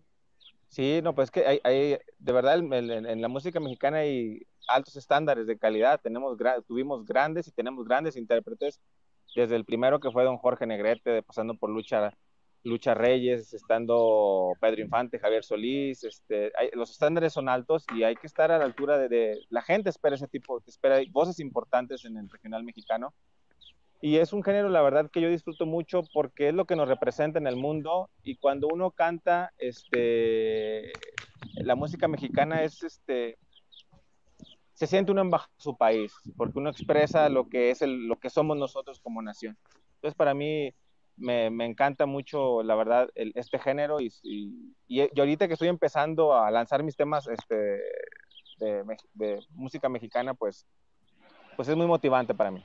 Sí, no, pues que hay, de verdad, en, la música mexicana hay altos estándares de calidad. Tenemos, tuvimos grandes y tenemos grandes intérpretes, desde el primero que fue don Jorge Negrete, pasando por Lucha, Lucha Reyes, estando Pedro Infante, Javier Solís. Este, los estándares son altos y hay que estar a la altura de, de, la gente espera ese tipo, espera voces importantes en el regional mexicano y es un género, la verdad, que yo disfruto mucho porque es lo que nos representa en el mundo. Y cuando uno canta, este, la música mexicana es, este, se siente uno en su país, porque uno expresa lo que es el, lo que somos nosotros como nación. Entonces, para mí, me, me encanta mucho, la verdad, el, este género y, y, y, ahorita que estoy empezando a lanzar mis temas este, de, de, música mexicana, pues, pues es muy motivante para mí.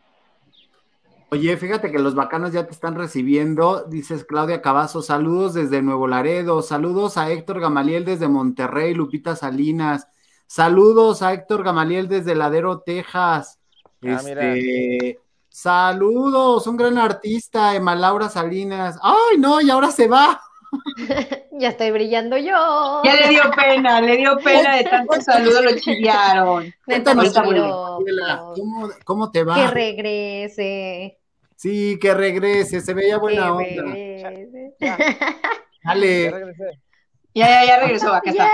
Oye, fíjate que los bacanos ya te están recibiendo, dices Claudia Cavazo, saludos desde Nuevo Laredo, saludos a Héctor Gamaliel desde Monterrey, Lupita Salinas, saludos a Héctor Gamaliel desde Ladero, Texas. Ah, este, saludos, un gran artista, Emma Laura Salinas. Ay, no, y ahora se va. ya estoy brillando yo. Ya le dio pena, le dio pena de tantos saludos, lo chiviaron. ¿Cómo, ¿Cómo, te va? Que regrese. Sí, que regrese, se veía buena onda. Dale. Ya, ya, ya regresó, acá está.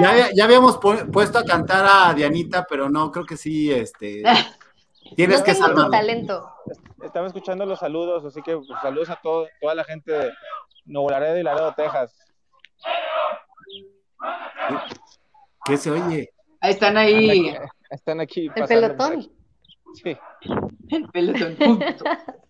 Ya, ya habíamos puesto a cantar a Dianita, pero no, creo que sí, este. Tienes que salvar. talento. Estaba escuchando los saludos, así que pues, saludos a todo, toda la gente de Nuevo Laredo y Laredo, Texas. ¿Qué se oye? Ahí están ahí. Están aquí. El pelotón. Sí. El pelotón.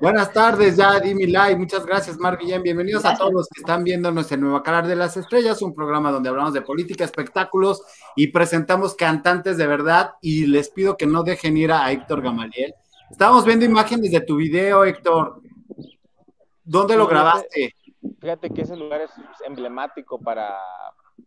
Buenas tardes, ya di mi like. Muchas gracias, Mar Guillén. Bienvenidos a todos los que están viéndonos en Nueva Calar de las Estrellas, un programa donde hablamos de política, espectáculos y presentamos cantantes de verdad. Y les pido que no dejen ir a Héctor Gamaliel. Estábamos viendo imágenes de tu video, Héctor. ¿Dónde lo grabaste? Fíjate que ese lugar es emblemático para,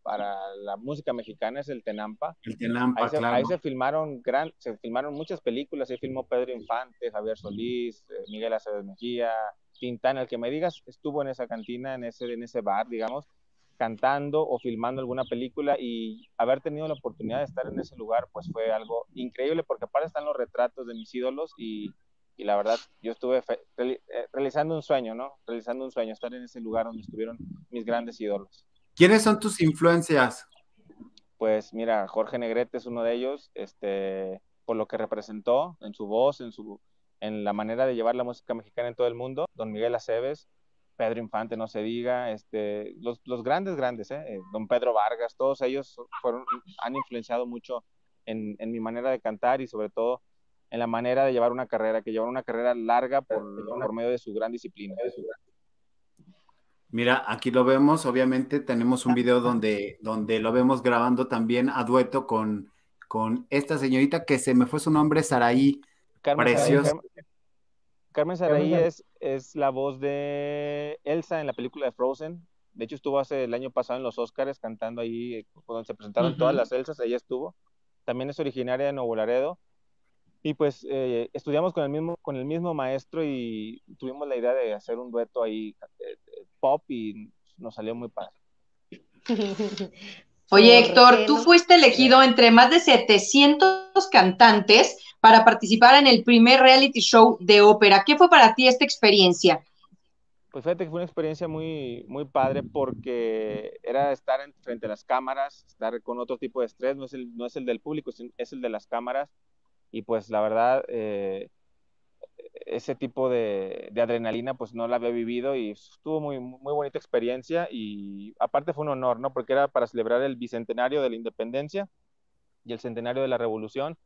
para la música mexicana, es el Tenampa. El Tenampa, ahí se, claro. Ahí se filmaron, gran, se filmaron muchas películas, ahí filmó Pedro Infante, Javier Solís, eh, Miguel Acevedo Mejía, Tintán, el que me digas estuvo en esa cantina, en ese, en ese bar, digamos, cantando o filmando alguna película y haber tenido la oportunidad de estar en ese lugar, pues fue algo increíble porque aparte están los retratos de mis ídolos y y la verdad yo estuve eh, realizando un sueño, ¿no? Realizando un sueño, estar en ese lugar donde estuvieron mis grandes ídolos. ¿Quiénes son tus influencias? Pues mira, Jorge Negrete es uno de ellos, este, por lo que representó en su voz, en, su, en la manera de llevar la música mexicana en todo el mundo. Don Miguel Aceves, Pedro Infante, no se diga, este, los, grandes, grandes, ¿eh? ¿eh? Don Pedro Vargas, todos ellos fueron, han influenciado mucho en, mi manera de cantar y sobre todo en la manera de llevar una carrera, que llevar una carrera larga por, por medio de su gran disciplina. Mira, aquí lo vemos, obviamente tenemos un video donde, donde lo vemos grabando también a dueto con, con esta señorita que se me fue su nombre, Saraí. Carmen Preciosa. Carmen, Saraí es, es la voz de Elsa en la película de Frozen. De hecho, estuvo hace el año pasado en los Oscars cantando ahí, cuando se presentaron todas las Elsas, ella estuvo. También es originaria de Nuevo Laredo y pues eh, estudiamos con el, mismo, con el mismo maestro y tuvimos la idea de hacer un dueto ahí eh, pop y nos salió muy padre. Oye, Héctor, tú fuiste elegido entre más de 700 cantantes para participar en el primer reality show de ópera. ¿Qué fue para ti esta experiencia? Pues fíjate que fue una experiencia muy, muy padre porque era estar frente a las cámaras, estar con otro tipo de estrés, no es el, no es el del público, es el de las cámaras y pues la verdad, eh, ese tipo de, adrenalina pues no la había vivido y estuvo muy, muy bonita experiencia y aparte fue un honor, ¿no? Porque era para celebrar el bicentenario de la independencia y el centenario de la revolución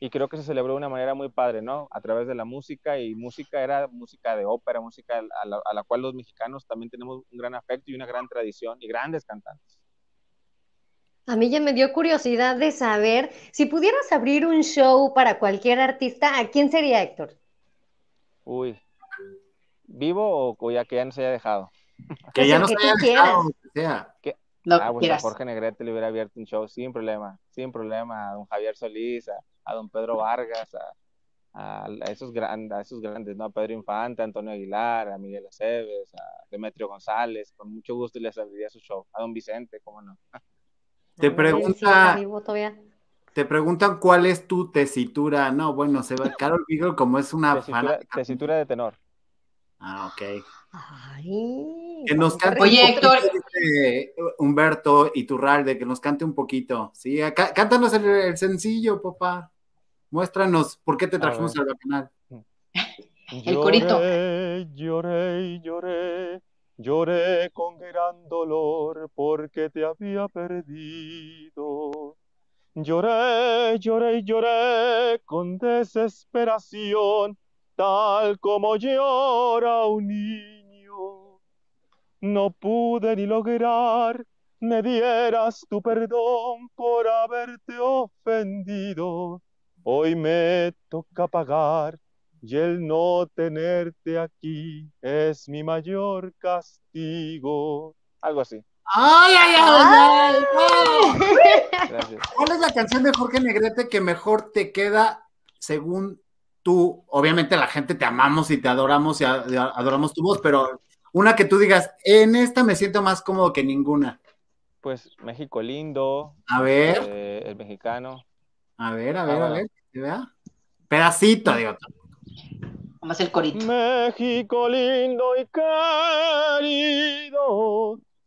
y creo que se celebró de una manera muy padre, ¿no? A través de la música y música era música de ópera, música a la, a la cual los mexicanos también tenemos un gran afecto y una gran tradición y grandes cantantes. A mí ya me dio curiosidad de saber si pudieras abrir un show para cualquier artista, ¿a quién sería Héctor? Uy, ¿vivo o, ya que ya no se haya dejado? Que ya no se haya dejado, sea. ah, pues a Jorge Negrete le hubiera abierto un show sin problema, sin problema, a don Javier Solís, a, don Pedro Vargas, a, esos grandes, a esos grandes, ¿no? A Pedro Infante, a Antonio Aguilar, a Miguel Aceves, a Demetrio González, con mucho gusto les abriría su show, a don Vicente, cómo no. Te pregunta. Te preguntan cuál es tu tesitura. No, bueno, se va. Carol Beagle, como es una tesitura, tesitura de tenor. Ah, ok. Ay, que nos cante Oye, Héctor. Humberto Iturralde, que nos cante un poquito. Sí, cántanos el, sencillo, papá. Muéstranos por qué te trajimos al canal. El corito. Lloré, lloré, Lloré con gran dolor porque te había perdido. Lloré, lloré y lloré con desesperación tal como llora un niño. No pude ni lograr me dieras tu perdón por haberte ofendido. Hoy me toca pagar y el no tenerte aquí es mi mayor castigo. Algo así. ¡Ay, ay, ay! ay, Gracias. ¿Cuál es la canción de Jorge Negrete que mejor te queda según tú? Obviamente la gente te amamos y te adoramos y adoramos tu voz, pero una que tú digas, en esta me siento más cómodo que ninguna. Pues México lindo, A ver, eh, el mexicano. a ver, a ver, Ah, a ver, ¿se vea? Pedacito, digo. Vamos el corito. México lindo y querido,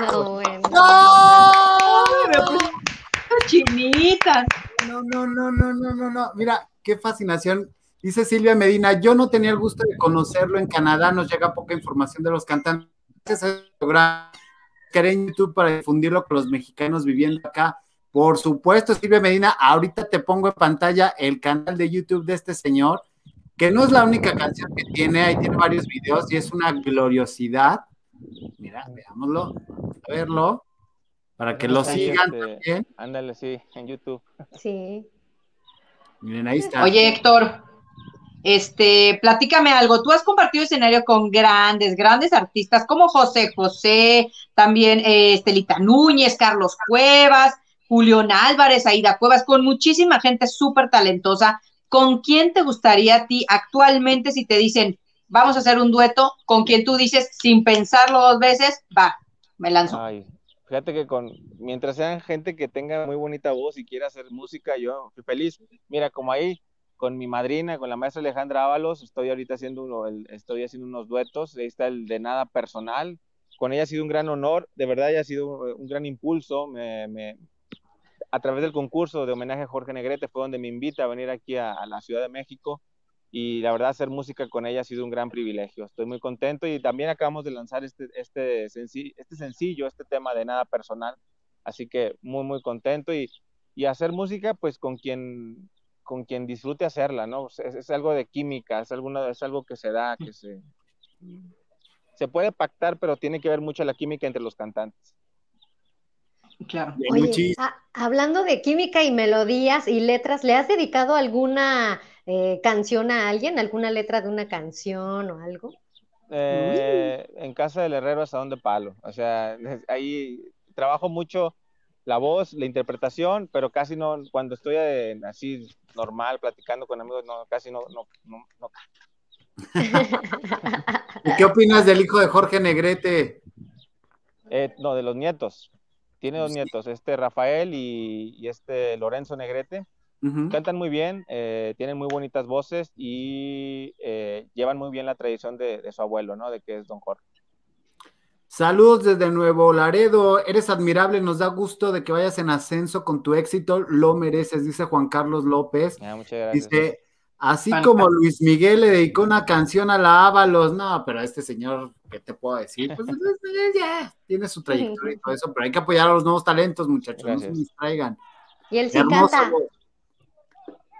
No, bueno. Chinita. No, no, no, no, no, no, no. Mira, qué fascinación. Dice Silvia Medina, yo no tenía el gusto de conocerlo en Canadá, nos llega poca información de los cantantes. Gracias programa en YouTube para difundirlo con los mexicanos viviendo acá. Por supuesto, Silvia Medina, ahorita te pongo en pantalla el canal de YouTube de este señor, que no es la única canción que tiene, ahí tiene varios videos y es una gloriosidad. Mira, veámoslo, vamos a verlo, para que lo sigan este, también. Ándale, sí, en YouTube. Sí. Miren, ahí está. Oye, Héctor, este, platícame algo. Tú has compartido escenario con grandes, grandes artistas como José José, también eh, Estelita Núñez, Carlos Cuevas, Julián Álvarez, Aida Cuevas, con muchísima gente súper talentosa. ¿Con quién te gustaría a ti actualmente si te dicen, vamos a hacer un dueto, con quien tú dices, sin pensarlo dos veces, va, me lanzo? Fíjate que con, mientras sean gente que tenga muy bonita voz y quiera hacer música, yo fui feliz. Mira, como ahí, con mi madrina, con la maestra Alejandra Ábalos, estoy ahorita haciendo, uno, el- estoy haciendo unos duetos, ahí está el de nada personal. Con ella ha sido un gran honor, de verdad ella ha sido un gran impulso. A través del concurso de homenaje a Jorge Negrete fue donde me invita a venir aquí a la Ciudad de México y la verdad hacer música con ella ha sido un gran privilegio. Estoy muy contento y también acabamos de lanzar este, este, senci- este sencillo, este tema de nada personal, así que muy, muy contento y, y hacer música pues con quien, con quien disfrute hacerla, ¿no? Es, es algo de química, es, alguna, es algo que se da, que se, se puede pactar, pero tiene que ver mucho la química entre los cantantes. Claro. Oye, a- hablando de química y melodías y letras, ¿le has dedicado alguna eh, canción a alguien? ¿Alguna letra de una canción o algo? Eh, en casa del herrero hasta donde palo. O sea, ahí trabajo mucho la voz, la interpretación, pero casi no, cuando estoy eh, así normal, platicando con amigos, no, casi no, no, no, no ¿Y qué opinas del hijo de Jorge Negrete? Eh, no, de los nietos. Tiene dos Sí. nietos, este Rafael y, y este Lorenzo Negrete. Cantan muy bien, eh, tienen muy bonitas voces y eh, llevan muy bien la tradición de, de su abuelo, ¿no? De que es Don Jorge. Saludos desde Nuevo Laredo. Eres admirable, nos da gusto de que vayas en ascenso con tu éxito. Lo mereces, dice Juan Carlos López. Ah, muchas gracias. Dice, así como. Luis Miguel le dedicó una canción a la Ábalos. No, pero este señor, ¿qué te puedo decir? Pues este, ya tiene su trayectoria y todo eso, pero hay que apoyar a los nuevos talentos, muchachos. No se distraigan. Y él sí Hermoso. canta.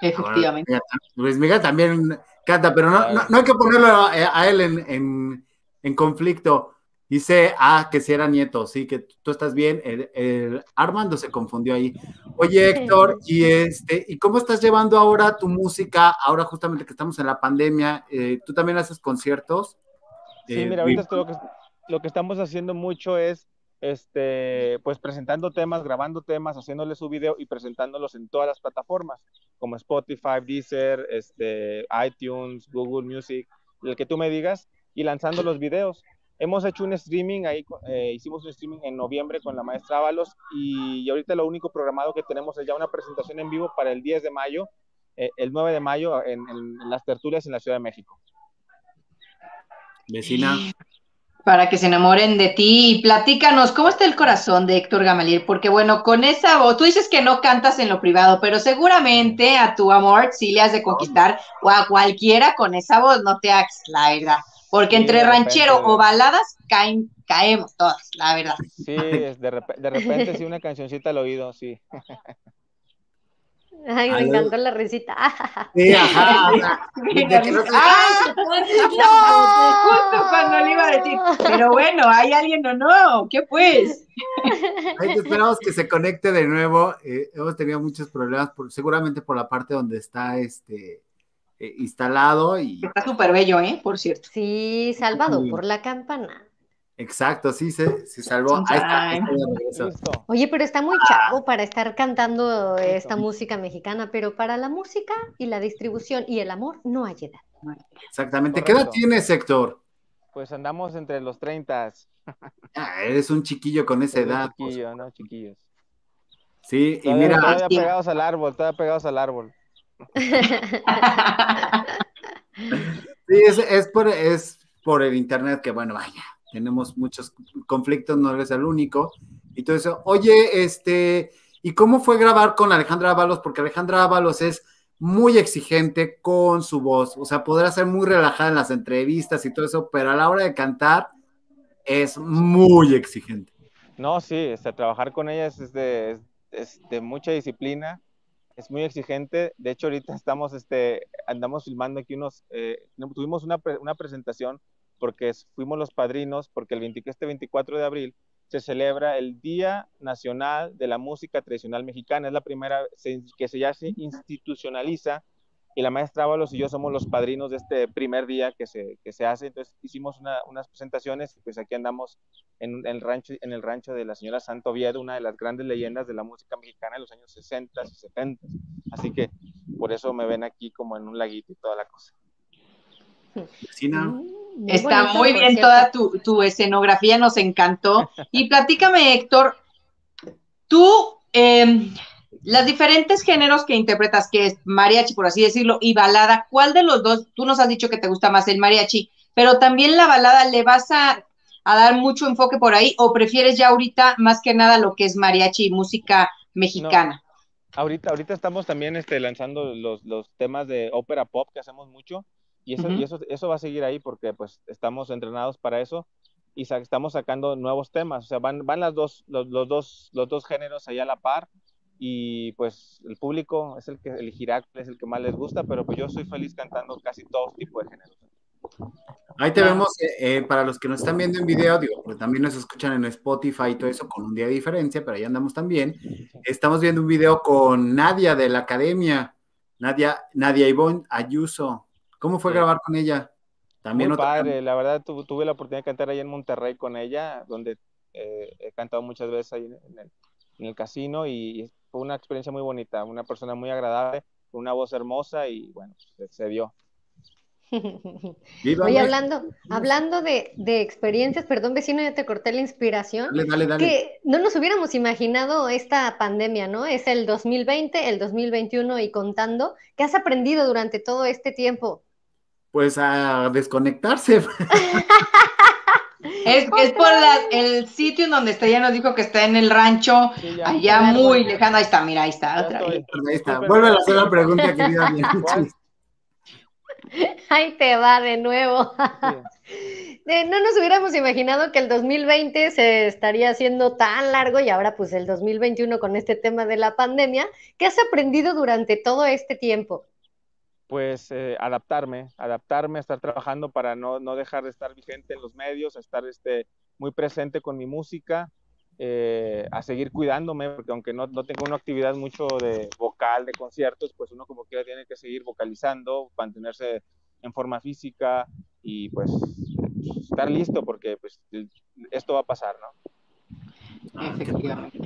Efectivamente. Ahora, Luis Miguel también canta, pero no, no, no hay que ponerlo a, a él en, en- en conflicto. Dice, ah, que si era nieto, sí, que tú estás bien. El, el Armando se confundió ahí. Oye, Héctor, y este, ¿y cómo estás llevando ahora tu música? Ahora justamente que estamos en la pandemia, eh, ¿tú también haces conciertos? Sí, Eh, mira, ahorita esto lo que, lo que estamos haciendo mucho es, este, pues presentando temas, grabando temas, haciéndole su video y presentándolos en todas las plataformas, como Spotify, Deezer, este, iTunes, Google Music, el que tú me digas, y lanzando los videos. Hemos hecho un streaming, ahí eh, hicimos un streaming en noviembre con la maestra Ábalos y, y ahorita lo único programado que tenemos es ya una presentación en vivo para el 10 de mayo eh, el 9 de mayo en, en las tertulias en la Ciudad de México. Vecina. Para que se enamoren de ti y platícanos, ¿cómo está el corazón de Héctor Gamaliel? Porque bueno, con esa voz, tú dices que no cantas en lo privado, pero seguramente a tu amor sí le has de conquistar o a cualquiera con esa voz, no te hagas, la verdad. Porque Sí, entre ranchero repente. o baladas caen, caemos todas, la verdad. Sí, es de, rep- de repente sí una cancioncita al oído, sí. Ay, me encantó la risita. Sí, ajá. De que no se- ¡Ah! ¡No! Justo cuando le iba a decir, pero bueno, ¿hay alguien o no? ¿Qué pues? Ay, esperamos que se conecte de nuevo. Eh, hemos tenido muchos problemas, por- seguramente por la parte donde está este eh, instalado y Está súper bello, ¿eh? Por cierto. Sí, salvado Sí. por la campana. Exacto, sí se, se salvó. Ahí está, ahí. Oye, pero está muy chavo para estar cantando esta música mexicana, pero para la música y la distribución y el amor no hay edad. Exactamente. ¿Qué edad tienes, Héctor? Pues andamos entre los 30. Ah, eres un chiquillo con esa edad. pues. Chiquillos, ¿no? Chiquillos. Sí, y mira, todavía pegados al árbol, todavía pegados al árbol. sí, es, es por, es por el internet que, bueno, vaya, tenemos muchos conflictos, no eres el único. Y todo eso. Oye, este, ¿y cómo fue grabar con Alejandra Ábalos? Porque Alejandra Ábalos es muy exigente con su voz. O sea, podrá ser muy relajada en las entrevistas y todo eso, pero a la hora de cantar es muy exigente. No, sí, este, trabajar con ella es, de, es- de mucha disciplina, es muy exigente. De hecho, ahorita estamos, este, andamos filmando aquí unos, eh, tuvimos una, una presentación porque fuimos los padrinos, porque el 20 este 24 de abril se celebra el Día Nacional de la Música Tradicional Mexicana. Es la primera que se ya se institucionaliza y la maestra Ábalos y yo somos los padrinos de este primer día que se, que se hace. Entonces hicimos una- unas presentaciones y pues aquí andamos en, el rancho, en el rancho de la señora Santo Oviedo, una de las grandes leyendas de la música mexicana de los años 60 y 70. Así que por eso me ven aquí como en un laguito y toda la cosa. Vecina. Mm, muy Está bonito, muy bien toda tu, tu escenografía, nos encantó. Y platícame, Héctor, tú, eh, las diferentes géneros que interpretas, que es mariachi, por así decirlo, y balada, ¿cuál de los dos? Tú nos has dicho que te gusta más el mariachi, pero también la balada, ¿le vas a, a dar mucho enfoque por ahí o prefieres ya ahorita más que nada lo que es mariachi y música mexicana? Ahorita, ahorita estamos también este, lanzando los, los temas de ópera pop que hacemos mucho y, eso, y eso, eso va a seguir ahí porque pues estamos entrenados para eso y sa- estamos sacando nuevos temas, o sea, van, van las dos, los, los dos, los dos géneros allá a la par y pues el público es el que elegirá, es el que más les gusta, pero pues yo soy feliz cantando casi todo tipo de géneros. Ahí te vemos, eh, eh, para los que nos están viendo en video, digo, pues también nos escuchan en Spotify y todo eso con un día de diferencia, pero ahí andamos también. Estamos viendo un video con Nadia de la academia, Nadia, Nadia Ivonne Ayuso. ¿Cómo fue Sí. grabar con ella? También Muy otra- padre, la verdad tu- tuve la oportunidad de cantar ahí en Monterrey con ella, donde eh, he cantado muchas veces ahí en el, en el casino y fue una experiencia muy bonita, una persona muy agradable, con una voz hermosa y bueno, se, se dio. Viva Oye, hablando, hablando de, de experiencias, perdón vecino, ya te corté la inspiración, Dale, dale, dale. que no nos hubiéramos imaginado esta pandemia, ¿no? Es el 2020, el 2021 y contando. ¿Qué has aprendido durante todo este tiempo? Pues a desconectarse. Es, es por la- el sitio en donde está, ya nos dijo que está en el rancho, Sí, ya. allá muy lejano, ahí está, mira, ahí está, otra vez. Ahí está. Vuelve a hacer la pregunta, querida. Ahí te va de nuevo. Sí. Eh, No nos hubiéramos imaginado que el 2020 se estaría haciendo tan largo y ahora pues el 2021 con este tema de la pandemia. ¿Qué has aprendido durante todo este tiempo? Pues eh, adaptarme, adaptarme, estar trabajando para no, no dejar de estar vigente en los medios, estar este, muy presente con mi música, eh, a seguir cuidándome, porque aunque no, no tengo una actividad mucho de vocal, de conciertos, pues uno como quiera tiene que seguir vocalizando, mantenerse en forma física y pues estar listo porque pues esto va a pasar, ¿no? Efectivamente.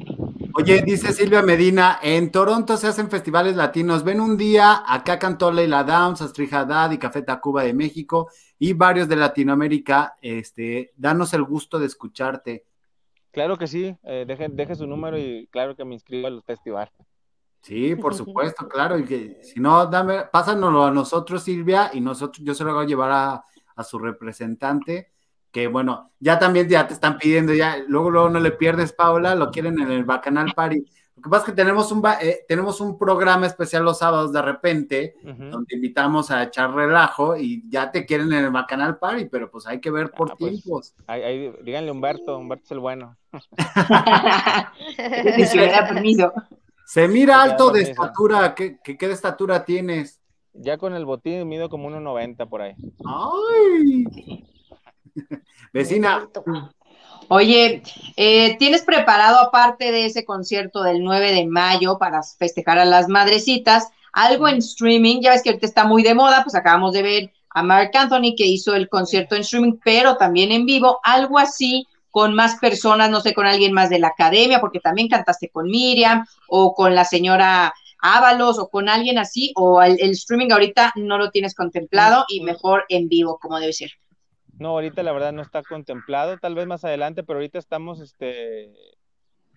Oye, dice Silvia Medina, en Toronto se hacen festivales latinos. Ven un día, acá cantó Leila Downs, Astrid Haddad y Café Tacuba de México y varios de Latinoamérica. Este, danos el gusto de escucharte. Claro que sí, eh, deje, deje su número y claro que me inscribo al festival. Sí, por supuesto, claro. Y que, si no, dame, pásanoslo a nosotros, Silvia, y nosotros, yo se lo voy a llevar a, a su representante, que bueno, ya también ya te están pidiendo, ya, luego, luego no le pierdes, Paula, lo quieren en el Bacanal Party. Lo que pasa es que tenemos un, ba- eh, tenemos un programa especial los sábados de repente, donde invitamos a echar relajo y ya te quieren en el Bacanal Party, pero pues hay que ver por Ah, pues. tiempos. Ahí, ahí, díganle Humberto, Humberto es el bueno. Ni si le da permiso. Se mira alto de estatura, ¿qué, qué, qué de estatura tienes? Ya con el botín mido como 1.90 por ahí. ¡Ay! Vecina, Oye, eh, ¿tienes preparado, aparte de ese concierto del 9 de mayo para festejar a las madrecitas, algo en streaming? Ya ves que ahorita está muy de moda, pues acabamos de ver a Mark Anthony que hizo el concierto en streaming, pero también en vivo, algo así con más personas, no sé, con alguien más de la academia, porque también cantaste con Miriam o con la señora Ábalos o con alguien así, o el, el streaming ahorita no lo tienes contemplado y mejor en vivo, como debe ser. No, ahorita la verdad no está contemplado, tal vez más adelante, pero ahorita estamos, este,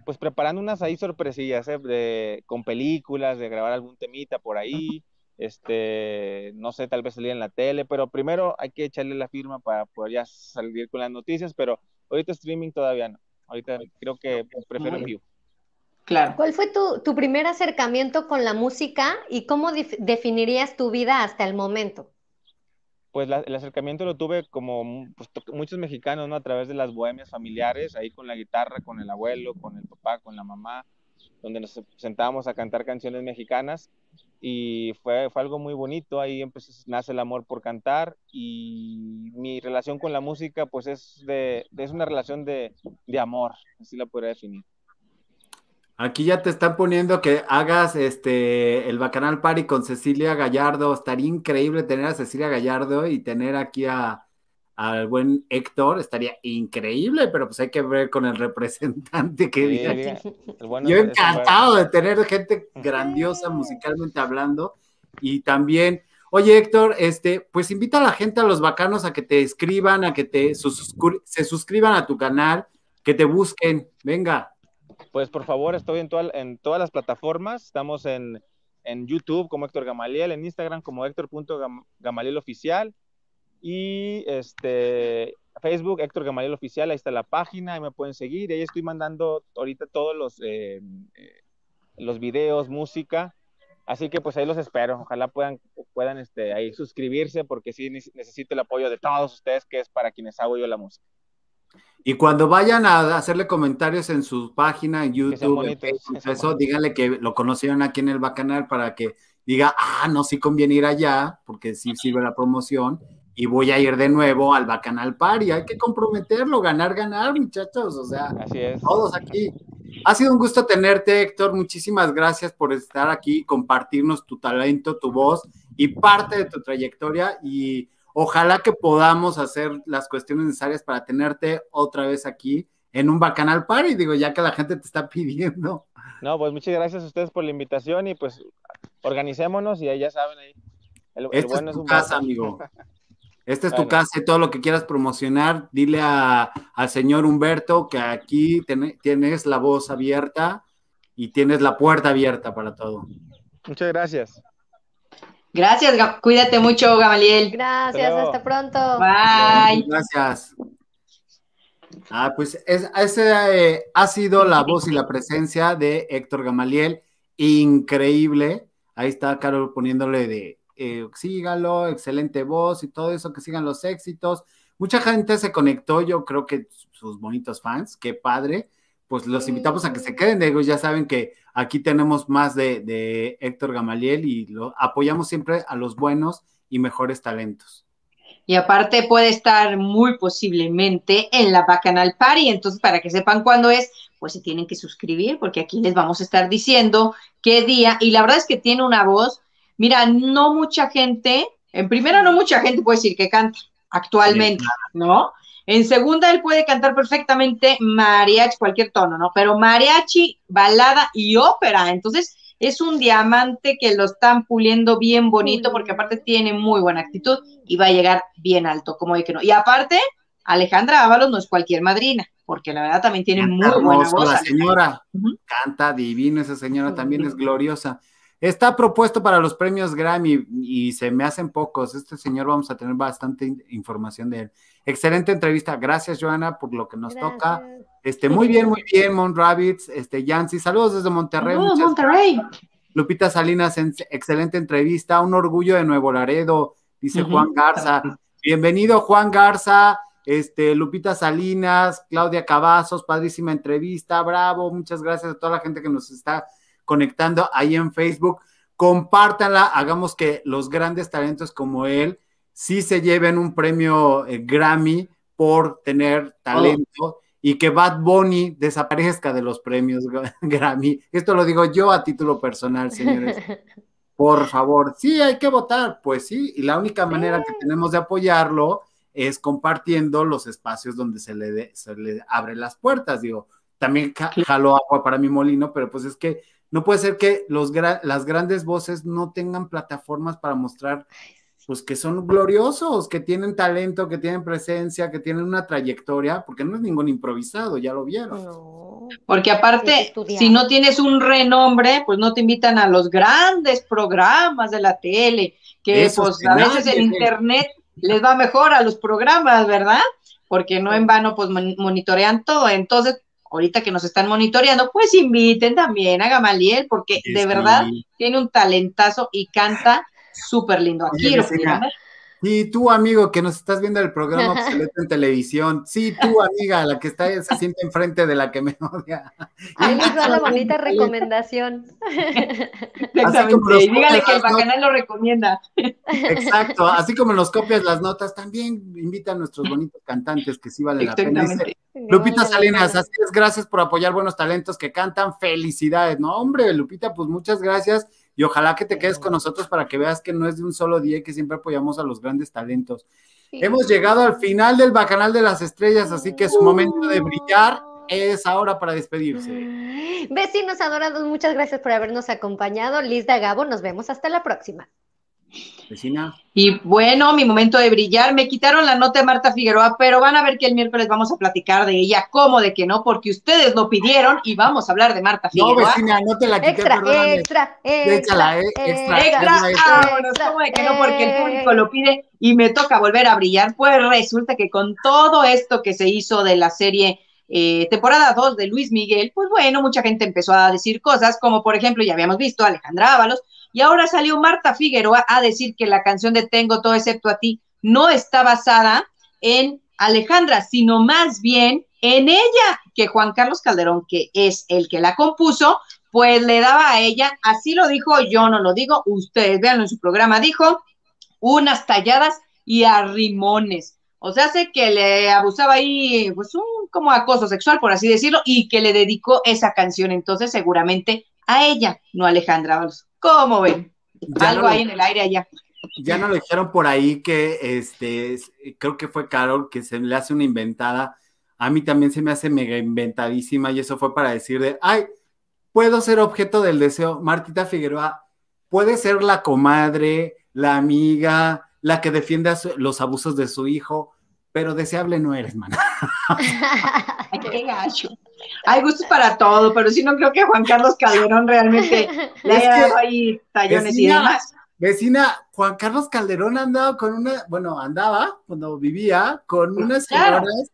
pues preparando unas ahí sorpresillas, ¿eh? de, con películas, de grabar algún temita por ahí, este, no sé, tal vez salir en la tele, pero primero hay que echarle la firma para poder ya salir con las noticias, pero ahorita streaming todavía no, ahorita creo que prefiero en vivo. Claro. ¿Cuál fue tu, tu primer acercamiento con la música y cómo definirías tu vida hasta el momento? Pues el acercamiento lo tuve como pues, muchos mexicanos, ¿no? A través de las bohemias familiares, ahí con la guitarra, con el abuelo, con el papá, con la mamá, donde nos sentábamos a cantar canciones mexicanas y fue, fue algo muy bonito, ahí empezó, nace el amor por cantar y mi relación con la música pues es, de, es una relación de, de amor, así la podría definir. Aquí ya te están poniendo que hagas este el Bacanal Party con Cecilia Gallardo. Estaría increíble tener a Cecilia Gallardo y tener aquí a al buen Héctor. Estaría increíble, pero pues hay que ver con el representante que Sí, diga. diga, el bueno Yo encantado de tener gente grandiosa musicalmente hablando. Y también, oye Héctor, este, pues invita a la gente, a los bacanos, a que te escriban, a que te se suscriban a tu canal, que te busquen. Venga. Pues por favor, estoy en, toda- en todas las plataformas. Estamos en, en YouTube como Héctor Gamaliel, en Instagram como Héctor.gamaliel oficial y este Facebook Héctor Gamaliel oficial. Ahí está la página, ahí me pueden seguir. Ahí estoy mandando ahorita todos los, eh, eh, los videos, música. Así que pues ahí los espero. Ojalá puedan, puedan este, ahí suscribirse porque sí ne- necesito el apoyo de todos ustedes, que es para quienes hago yo la música. Y cuando vayan a hacerle comentarios en su página, en YouTube, en Facebook, eso, díganle que lo conocieron aquí en el Bacanal para que diga, ah, no, sí conviene ir allá, porque sí sirve la promoción, y voy a ir de nuevo al Bacanal Party. Hay que comprometerlo, ganar, ganar, muchachos, o sea, Así es. todos aquí. Ha sido un gusto tenerte, Héctor. Muchísimas gracias por estar aquí, compartirnos tu talento, tu voz y parte de tu trayectoria. Y ojalá que podamos hacer las cuestiones necesarias para tenerte otra vez aquí en un Bacanal Party. Digo, ya que la gente te está pidiendo. No, pues muchas gracias a ustedes por la invitación y pues organicémonos y ahí ya saben ahí. El, el Esta bueno es es tu un casa, amigo. Esta es tu Bueno. casa y todo lo que quieras promocionar, dile a- al señor Humberto que aquí ten- tienes la voz abierta y tienes la puerta abierta para todo. Muchas gracias. Gracias, cuídate mucho, Gamaliel. Gracias, hasta pronto. Bye. Gracias. Ah, pues es, ese eh, ha sido la voz y la presencia de Héctor Gamaliel. Increíble. Ahí está Carol poniéndole de eh, sígalo, excelente voz y todo eso, que sigan los éxitos. Mucha gente se conectó, yo creo que sus bonitos fans, qué padre. Pues los invitamos a que se queden, digo, ya saben que aquí tenemos más de, de Héctor Gamaliel y lo apoyamos siempre a los buenos y mejores talentos. Y aparte puede estar muy posiblemente en la Bacanal Party. Entonces, para que sepan cuándo es, pues se tienen que suscribir, porque aquí les vamos a estar diciendo qué día. Y la verdad es que tiene una voz. Mira, no mucha gente, en primera, no mucha gente puede decir que canta actualmente, ¿no? En segunda, él puede cantar perfectamente mariachi, cualquier tono, ¿no? Pero mariachi, balada y ópera. Entonces, es un diamante que lo están puliendo bien bonito, porque aparte tiene muy buena actitud y va a llegar bien alto, como de que no. Y aparte, Alejandra Ábalos no es cualquier madrina, porque la verdad también tiene muy buena voz. La señora canta divino, esa señora también es gloriosa. Está propuesto para los premios Grammy y se me hacen pocos. Este señor vamos a tener bastante in- información de él. Excelente entrevista. Gracias, Joana, por lo que nos toca. Este, muy bien, muy bien, Mon Rabbits, este, Yancy, saludos desde Monterrey. Saludos, Monterrey. Lupita Salinas, en- excelente entrevista, un orgullo de Nuevo Laredo, dice. Juan Garza. Bienvenido, Juan Garza, este, Lupita Salinas, Claudia Cavazos, padrísima entrevista, bravo, muchas gracias a toda la gente que nos está conectando ahí en Facebook. Compártanla, hagamos que los grandes talentos como él sí se lleven un premio eh, Grammy por tener talento y que Bad Bunny desaparezca de los premios Gra- Grammy. Esto lo digo yo a título personal, señores. Por favor, sí, hay que votar, pues sí, y la única manera que tenemos de apoyarlo es compartiendo los espacios donde se le, de- se le abren las puertas, digo, también jalo agua para mi molino, pero pues es que no puede ser que los gra- las grandes voces no tengan plataformas para mostrar, pues que son gloriosos, que tienen talento, que tienen presencia, que tienen una trayectoria, porque no es ningún improvisado, ya lo vieron. No. Porque aparte, si no tienes un renombre, pues no te invitan a los grandes programas de la tele, que Eso pues a veces en internet les va mejor a los programas, ¿verdad? Porque no en vano pues mon- monitorean todo. Entonces, ahorita que nos están monitoreando, pues inviten también a Gamaliel, porque de verdad tiene un talentazo y canta súper lindo. Aquí Oye, lo. Sí, tú, amigo, que nos estás viendo el programa obsoleto en televisión. Sí, tú, amiga, la que está, se siente enfrente de la que me odia. Ahí les va la bonita recomendación. Exactamente. Y dígale que el bacanal lo recomienda. Exacto, así como nos copias las notas, también invita a nuestros bonitos cantantes que sí vale la pena. Dice. Lupita Salinas, así es, gracias por apoyar buenos talentos que cantan. Felicidades, ¿no? Hombre, Lupita, pues muchas gracias y ojalá que te quedes con nosotros para que veas que no es de un solo día y que siempre apoyamos a los grandes talentos. Sí. Hemos llegado al final del Bacanal de las Estrellas, así que su momento de brillar es ahora para despedirse. Vecinos adorados, muchas gracias por habernos acompañado. Liz Gabo, nos vemos hasta la próxima. Vecina. Y bueno, mi momento de brillar, me quitaron la nota de Marta Figueroa, pero van a ver que el miércoles vamos a platicar de ella, cómo de que no, porque ustedes lo pidieron y vamos a hablar de Marta No, Figueroa. vecina, no te la quité, Extra, perdóname. extra, extra, Échala, eh, extra, Extra, extra, vámonos, ¿cómo de que no? Porque el público lo pide y me toca volver a brillar. Pues resulta que con todo esto que se hizo de la serie eh, temporada 2 de Luis Miguel, pues bueno, mucha gente empezó a decir cosas, como por ejemplo, ya habíamos visto a Alejandra Ábalos, y ahora salió Marta Figueroa a decir que la canción de Tengo todo excepto a ti no está basada en Alejandra, sino más bien en ella, que Juan Carlos Calderón, que es el que la compuso, pues le daba a ella, así lo dijo, yo no lo digo, ustedes véanlo en su programa, dijo, unas talladas y arrimones. O sea, hace que le abusaba ahí, pues un como acoso sexual, por así decirlo, y que le dedicó esa canción, entonces seguramente a ella, no a Alejandra. ¿Cómo ven? Ya Algo no, ahí le, en el aire allá. ya no le dijeron por ahí que, este, es- creo que fue Carol, que se le hace una inventada. A mí también se me hace mega inventadísima y eso fue para decir de, ay, puedo ser objeto del deseo. Martita Figueroa puede ser la comadre, la amiga, la que defiende su- los abusos de su hijo, pero deseable no eres, man. Qué gacho. Hay gustos para todo, pero sí no creo que Juan Carlos Calderón realmente le haya dado ahí tallones y vecina, demás. Vecina, Juan Carlos Calderón andaba con una, bueno, andaba cuando vivía con unas Claro. señoras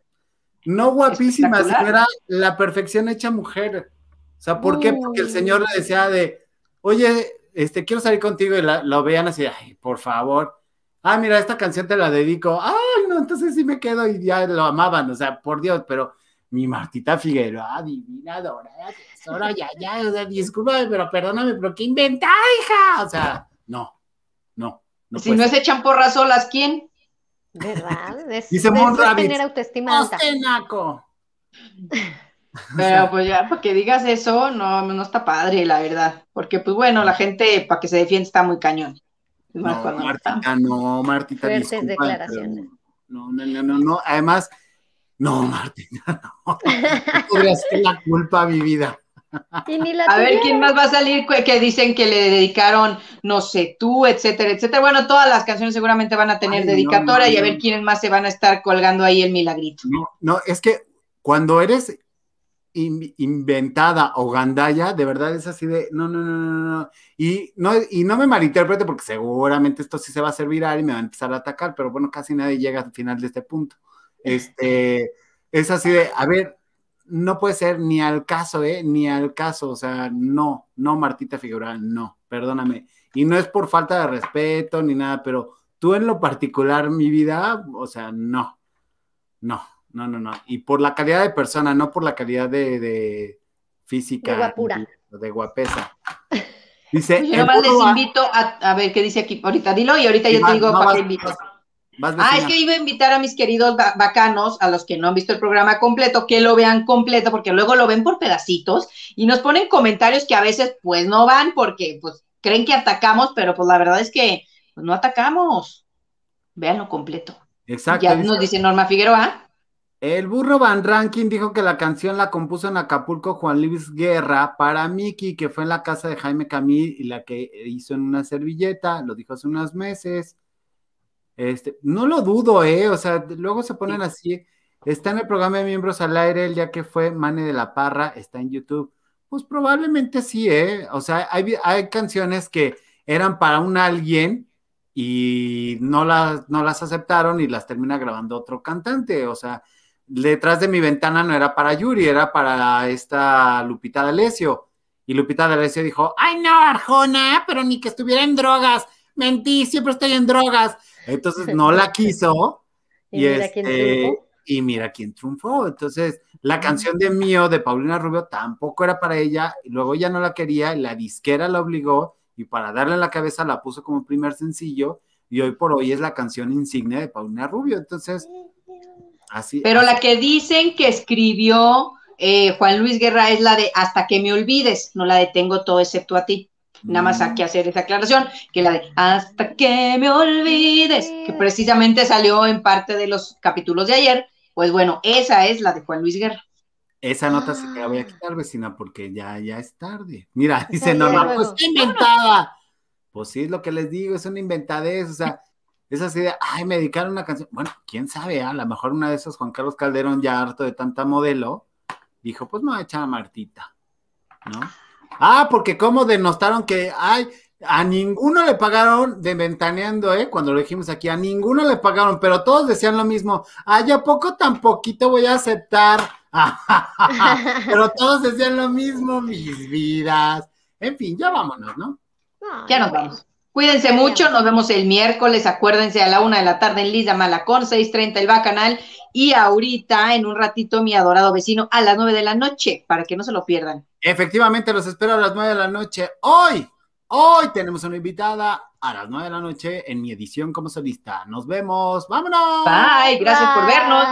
no guapísimas, era la perfección hecha mujer. O sea, ¿por qué? Porque el Mm. señor le decía de, oye, este, quiero salir contigo y la, lo veían así, ay, por favor. Ah, mira, esta canción te la dedico. Ay, no, entonces sí me quedo y ya lo amaban, o sea, por Dios, pero mi Martita Figueroa, divina, dorada, tesoro, ya, ya, o sea, discúlpame, pero perdóname, pero qué inventada, hija. O sea, no, no, no si no ser. se echan porras solas, ¿quién? ¿Verdad? Es, Dice Mon es Rabbit, tener autoestima alta. Pero pues ya, para que digas eso, no, no está padre, la verdad. Porque, pues bueno, la gente, para que se defienda, está muy cañón. Es No. Martita, no, Martita, Fuertes disculpa, declaraciones. pero No, no, no, no, no, además, no, Martita, no, ser la culpa, mi vida. Y ni la A ver. ¿quién más va a salir que dicen que le dedicaron, no sé, tú, etcétera, etcétera? Bueno, todas las canciones seguramente van a tener Ay, dedicatoria no, y a ver quiénes más se van a estar colgando ahí el milagrito. No, no, es que cuando eres in- inventada o gandalla, de verdad es así de, no, no, no, no, no. Y no, y no me malinterprete porque seguramente esto sí se va a hacer viral y me va a empezar a atacar, pero bueno, casi nadie llega al final de este punto. Este, es así de, a ver, no puede ser ni al caso, ¿eh? Ni al caso, o sea, no, no, Martita Figueroa, no, perdóname. Y no es por falta de respeto ni nada, pero tú en lo particular, mi vida, o sea, no, no, no, no, no. Y por la calidad de persona, no por la calidad de, de física. De guapura. De guapesa. Dice, Yo el nomás les invito a, a ver qué dice aquí. Ahorita dilo y ahorita yo te digo no, para qué vas, Ah, es que iba a invitar a mis queridos ba- bacanos, a los que no han visto el programa completo, que lo vean completo, porque luego lo ven por pedacitos y nos ponen comentarios que a veces pues no van porque pues creen que atacamos, pero pues la verdad es que pues, no atacamos. Véanlo completo. Exacto. Ya nos dice Norma Figueroa. El burro Van Rankin dijo que la canción la compuso en Acapulco Juan Luis Guerra para Miki, que fue en la casa de Jaime Camil y la que hizo en una servilleta, lo dijo hace unos meses. Este, no lo dudo, ¿eh? O sea, luego se ponen así. Está en el programa de miembros al aire el día que fue Mane de la Parra, está en YouTube. Pues probablemente sí, ¿eh? O sea, hay, hay canciones que eran para un alguien y no las, no las aceptaron y las termina grabando otro cantante. O sea, detrás de mi ventana no era para Yuri, era para esta Lupita D'Alessio. Y Lupita D'Alessio dijo, ay no, Arjona, pero ni que estuviera en drogas. Mentí, siempre estoy en drogas. Entonces no la quiso. Y mira quién este, triunfó. y mira quién triunfó. Entonces, la canción de Mío de Paulina Rubio tampoco era para ella, y luego ya no la quería, la disquera la obligó, y para darle en la cabeza la puso como primer sencillo, y hoy por hoy es la canción insignia de Paulina Rubio. Entonces, así. Pero así- la que dicen que escribió eh, Juan Luis Guerra es la de Hasta que me olvides, no la de Tengo todo excepto a ti. Nada más hay que hacer esa aclaración, que la de Hasta que me olvides, que precisamente salió en parte de los capítulos de ayer. Pues bueno, esa es la de Juan Luis Guerra. Esa nota sí te la voy a quitar, vecina, porque ya, ya es tarde. Mira, dice Norma, pues inventada. Pues sí, es lo que les digo, es una inventadez, o sea, es así de, ay, me dedicaron una canción. Bueno, quién sabe, ¿ah? a lo mejor una de esas, Juan Carlos Calderón, ya harto de tanta modelo, dijo, pues me voy a echar a Martita, ¿no? Ah, porque como denostaron que, ay, a ninguno le pagaron de ventaneando, ¿eh? Cuando lo dijimos aquí, a ninguno le pagaron, pero todos decían lo mismo. Ay, ¿a poco tan poquito voy a aceptar? pero todos decían lo mismo, mis vidas. En fin, ya vámonos, ¿no? Ya nos vamos. Cuídense mucho, nos nos vemos el miércoles, acuérdense a la una de la tarde en Lisa Malacón, 6.30 el Bacanal, y ahorita en un ratito mi adorado vecino a las nueve de la noche, para que no se lo pierdan. Efectivamente, los espero a las nueve de la noche. Hoy, hoy tenemos una invitada a las nueve de la noche en mi edición como solista. Nos vemos. ¡Vámonos! Bye, gracias por vernos.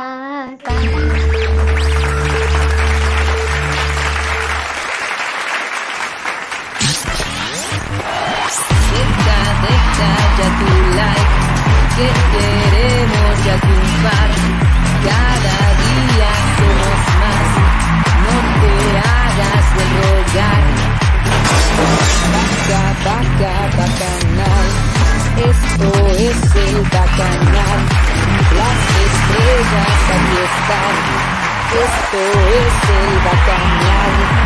Bye, ya tu like, que queremos ya triunfar. Cada día somos más, no te hagas de rogar. Baja, baja, bacanal, esto es el bacanal. Las estrellas aquí están, esto es el bacanal.